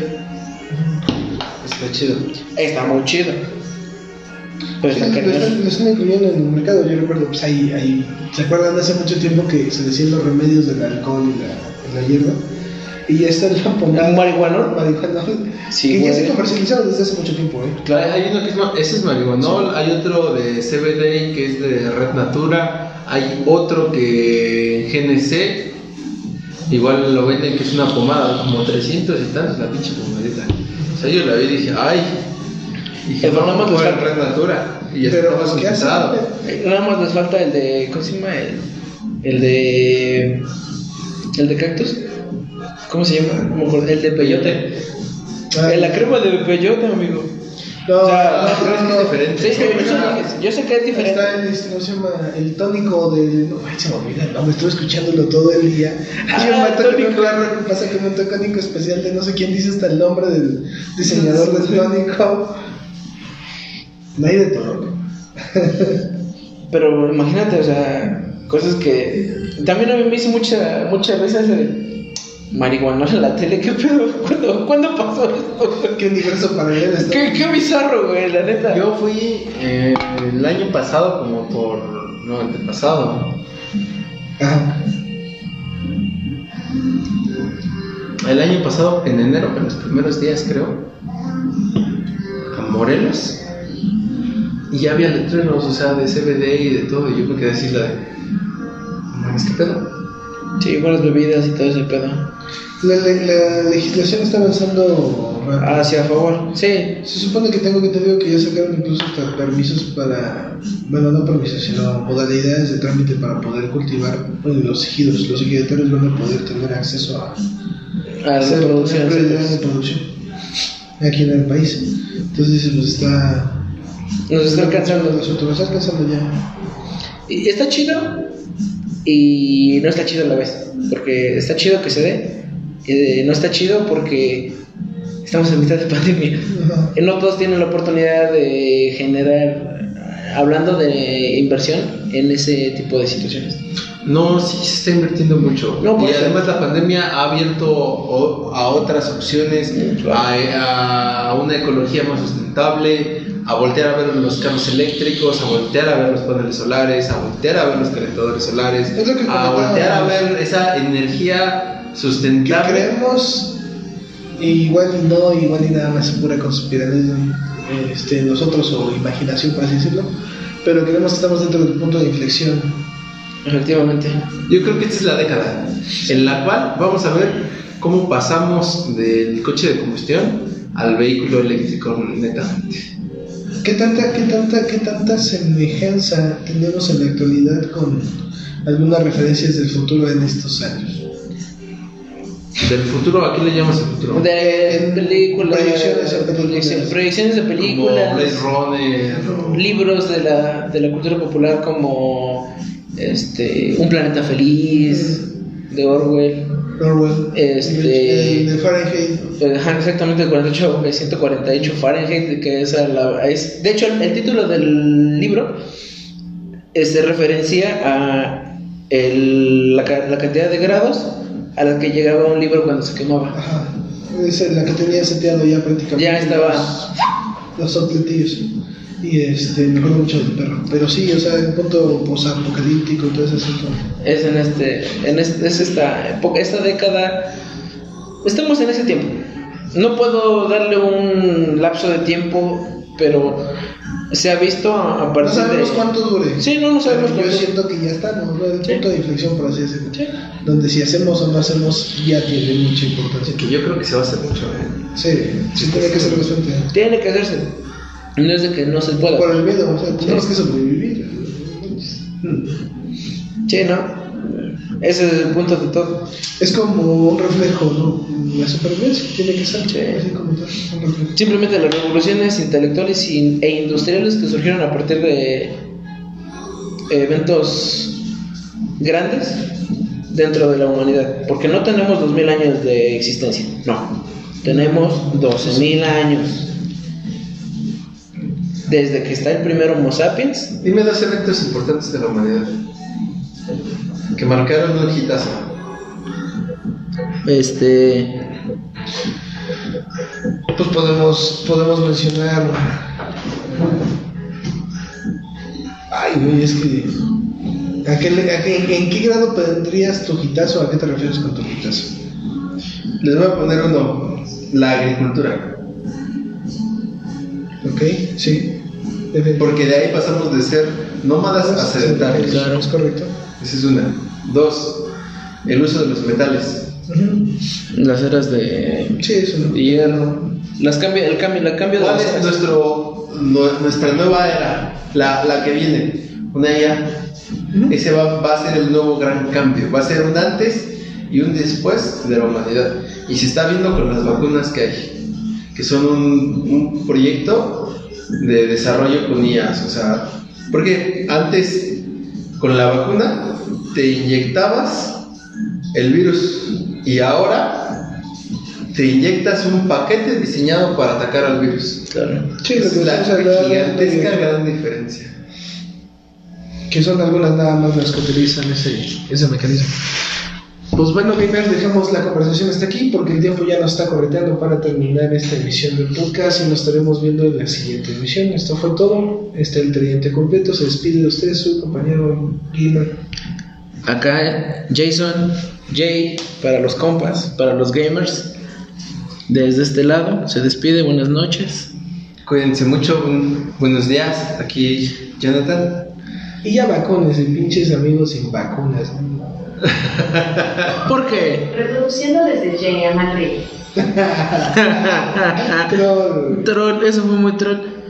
Speaker 3: Está chido.
Speaker 1: Está muy chido.
Speaker 2: Sí, lo,
Speaker 1: cañón.
Speaker 2: están, lo están incluyendo en el mercado. Yo recuerdo, pues ahí, ahí. ¿Se acuerdan hace mucho tiempo que se decían los remedios del alcohol y la, hierba? Y ya está la pomada.
Speaker 1: ¿Un marihuanol?
Speaker 2: marihuanol,
Speaker 1: Sí,
Speaker 2: que ya se comercializaron desde hace mucho tiempo, ¿eh?
Speaker 3: Claro, hay uno que es, ese es marihuanol, hay otro de CBD que es de Red Natura, hay otro que GNC, igual lo venden que es una pomada, como 300 y tantos la pinche pomadita. O sea, yo la vi y dije, ay, dije,
Speaker 1: El
Speaker 3: no,
Speaker 1: está-
Speaker 3: el Red Natura, y ya
Speaker 2: Pero,
Speaker 3: estaba
Speaker 2: ¿qué.
Speaker 1: Eh, Nada más les falta el de. ¿Cómo se llama? El, el de. El de cactus. ¿Cómo se llama? No me acuerdo. El de peyote.
Speaker 2: Ah,
Speaker 1: Eh, la crema de peyote, amigo.
Speaker 2: No,
Speaker 1: O sea,
Speaker 3: ¿Crees que es diferente?
Speaker 1: Sí, yo, sé, yo sé que es diferente.
Speaker 2: Está el, este, ¿cómo se llama? El tónico del. No, ay, se me olvida el nombre, estuve escuchándolo todo el día.
Speaker 1: Ah,
Speaker 2: vato que
Speaker 1: tónico.
Speaker 2: no claro que pasa que un tónico especial de no sé quién dice hasta el nombre del diseñador del tónico. Nadie de todo.
Speaker 1: Pero imagínate, o sea, cosas que. También a mí me hizo mucha, mucha risa ese de. Marihuana en la tele, ¿qué pedo? ¿Cuándo, ¿cuándo pasó esto?
Speaker 2: ¿Qué universo paralelo está?
Speaker 1: ¿Qué, qué bizarro, güey, la neta.
Speaker 3: Yo fui eh, el año pasado como por... no, antepasado.
Speaker 2: Ajá.
Speaker 3: El año pasado, en enero, en los primeros días creo, a Morelos, y ya había letreros, o sea, de CBD y de todo, y yo me quedé así la de, "No mames, ¿qué pedo?
Speaker 1: Sí, buenas bebidas y todo ese pedo.
Speaker 2: La, la- la legislación está avanzando rápido.
Speaker 1: Hacia favor, sí.
Speaker 2: Se supone que tengo que te digo que ya sacaron incluso hasta permisos para, bueno, no permisos, sino modalidades de trámite para poder cultivar bueno, los ejidos. Los ejidatarios van a poder tener acceso a
Speaker 1: A la
Speaker 2: hacer
Speaker 1: producción.
Speaker 2: producción aquí en el país. Entonces dice, pues está...
Speaker 1: Nos está alcanzando.
Speaker 2: Nos está alcanzando ya.
Speaker 1: Y está chido y no está chido a la vez. Porque está chido que se dé. y no está chido porque estamos en mitad de pandemia. No todos tienen la oportunidad de generar, hablando de inversión, en ese tipo de situaciones.
Speaker 3: No, sí se está invirtiendo mucho.
Speaker 1: No,
Speaker 3: y además la pandemia ha abierto a otras opciones,
Speaker 1: claro.
Speaker 3: a, a una ecología más sustentable, a voltear a ver los carros eléctricos, a voltear a ver los paneles solares, a voltear a ver los calentadores solares,
Speaker 2: Es lo que
Speaker 3: a voltear a ver esa energía
Speaker 2: que
Speaker 3: sustentable.
Speaker 2: creemos igual y no, igual y nada más pura conspiración este, nosotros o imaginación por así decirlo, pero creemos que estamos dentro del punto de inflexión.
Speaker 1: Efectivamente.
Speaker 3: Yo creo que esta es la década en la cual vamos a ver cómo pasamos del coche de combustión al vehículo eléctrico netamente.
Speaker 2: ¿Qué tanta, qué tanta, qué tanta semejanza tenemos en la actualidad con algunas referencias del futuro en estos años?
Speaker 3: Del futuro, ¿a qué le llamas el futuro?
Speaker 1: De películas,
Speaker 2: Proyecciones de películas.
Speaker 1: proyecciones de
Speaker 3: Como
Speaker 1: películas,
Speaker 3: Blade Runner. o-
Speaker 1: libros de la, de la cultura popular como este Un planeta feliz de Orwell,
Speaker 2: Orwell,
Speaker 1: Este-
Speaker 2: de Fahrenheit.
Speaker 1: Eh, exactamente el 48, eh, 148 Fahrenheit, que es, a la- es de hecho el, el título del libro se referencia a el- la, la cantidad de grados a la que llegaba un libro cuando se quemaba.
Speaker 2: Ajá, es la que tenía seteado ya prácticamente.
Speaker 1: Ya estaba.
Speaker 2: Los, los. Y este, me acuerdo mucho del perro. Pero sí, o sea, el punto posapocalíptico y todo ese asunto.
Speaker 1: Es en este, en este, es esta esta década. Estamos en ese tiempo. No puedo darle un lapso de tiempo, pero se ha visto a, a
Speaker 2: No
Speaker 1: partir
Speaker 2: sabemos
Speaker 1: de.
Speaker 2: cuánto dure.
Speaker 1: Sí, no, no sabemos
Speaker 2: Pero Yo
Speaker 1: cuánto.
Speaker 2: siento que ya estamos, ¿no? El
Speaker 1: Sí.
Speaker 2: punto de inflexión, por así decirlo.
Speaker 1: Sí.
Speaker 2: Donde si hacemos o no hacemos ya tiene mucha importancia.
Speaker 3: Que yo creo que se va a hacer mucho. ¿eh?
Speaker 2: Sí, sí tiene que ser bastante.
Speaker 1: Tiene que hacerse. No es de que no se pueda.
Speaker 2: Por el miedo, o sea, tenemos que sobrevivir.
Speaker 1: Sí, no. Ese es el punto de todo.
Speaker 2: Es como un reflejo, ¿no? La supervivencia tiene que ser
Speaker 1: Sí.
Speaker 2: así como tal, un reflejo.
Speaker 1: Simplemente las revoluciones intelectuales y- e industriales que surgieron a partir de eventos grandes dentro de la humanidad. Porque no tenemos 2000 años de existencia, no. Tenemos 12.000 años. desde que está el primer Homo sapiens.
Speaker 3: Dime dos eventos importantes de la humanidad que marcaron un hitazo.
Speaker 1: Este.
Speaker 2: Pues podemos, podemos mencionar. Ay, güey, es que. ¿a qué a qué- ¿En qué grado tendrías tu hitazo? ¿A qué te refieres con tu hitazo?
Speaker 3: Les voy a poner uno, la agricultura.
Speaker 2: ¿Ok? Sí.
Speaker 3: Porque de ahí pasamos de ser nómadas a sedentarios.
Speaker 1: Claro.
Speaker 2: Es correcto.
Speaker 3: Esa es una. Dos, el uso de los metales.
Speaker 1: Las eras de
Speaker 2: Sí, eso no.
Speaker 1: hierro. Las cambia, el cambio, la cambio de
Speaker 3: ¿Cuál es nuestro, nu- nuestra nueva era? La, la que viene. Una ya. Ese va, va a ser el nuevo gran cambio. Va a ser un antes y un después de la humanidad. Y se está viendo con las vacunas que hay. Que son un, un proyecto de desarrollo con IAS. O sea, porque antes con la vacuna te inyectabas el virus y ahora te inyectas un paquete diseñado para atacar al virus.
Speaker 1: Claro.
Speaker 2: Sí,
Speaker 3: es la gigantesca
Speaker 2: de-
Speaker 3: gran diferencia.
Speaker 2: que son algunas nada más las que utilizan ese, ese mecanismo. Pues bueno, gamers, dejamos la conversación hasta aquí porque el tiempo ya nos está correteando para terminar esta emisión del podcast y nos estaremos viendo en la siguiente emisión. Esto fue todo. Este es el tridente completo. Se despide de usted, su compañero gamer.
Speaker 1: Acá Jason, Jay, para los compas, para los gamers. Desde este lado, se despide, buenas noches.
Speaker 3: Cuídense mucho, buen- buenos días. Aquí Jonathan.
Speaker 2: Y ya vacunes, pinches amigos sin vacunas. ¿no?
Speaker 1: ¿Por qué?
Speaker 4: Reproduciendo desde Jenny a Madrid.
Speaker 2: Troll.
Speaker 1: troll, eso fue muy troll.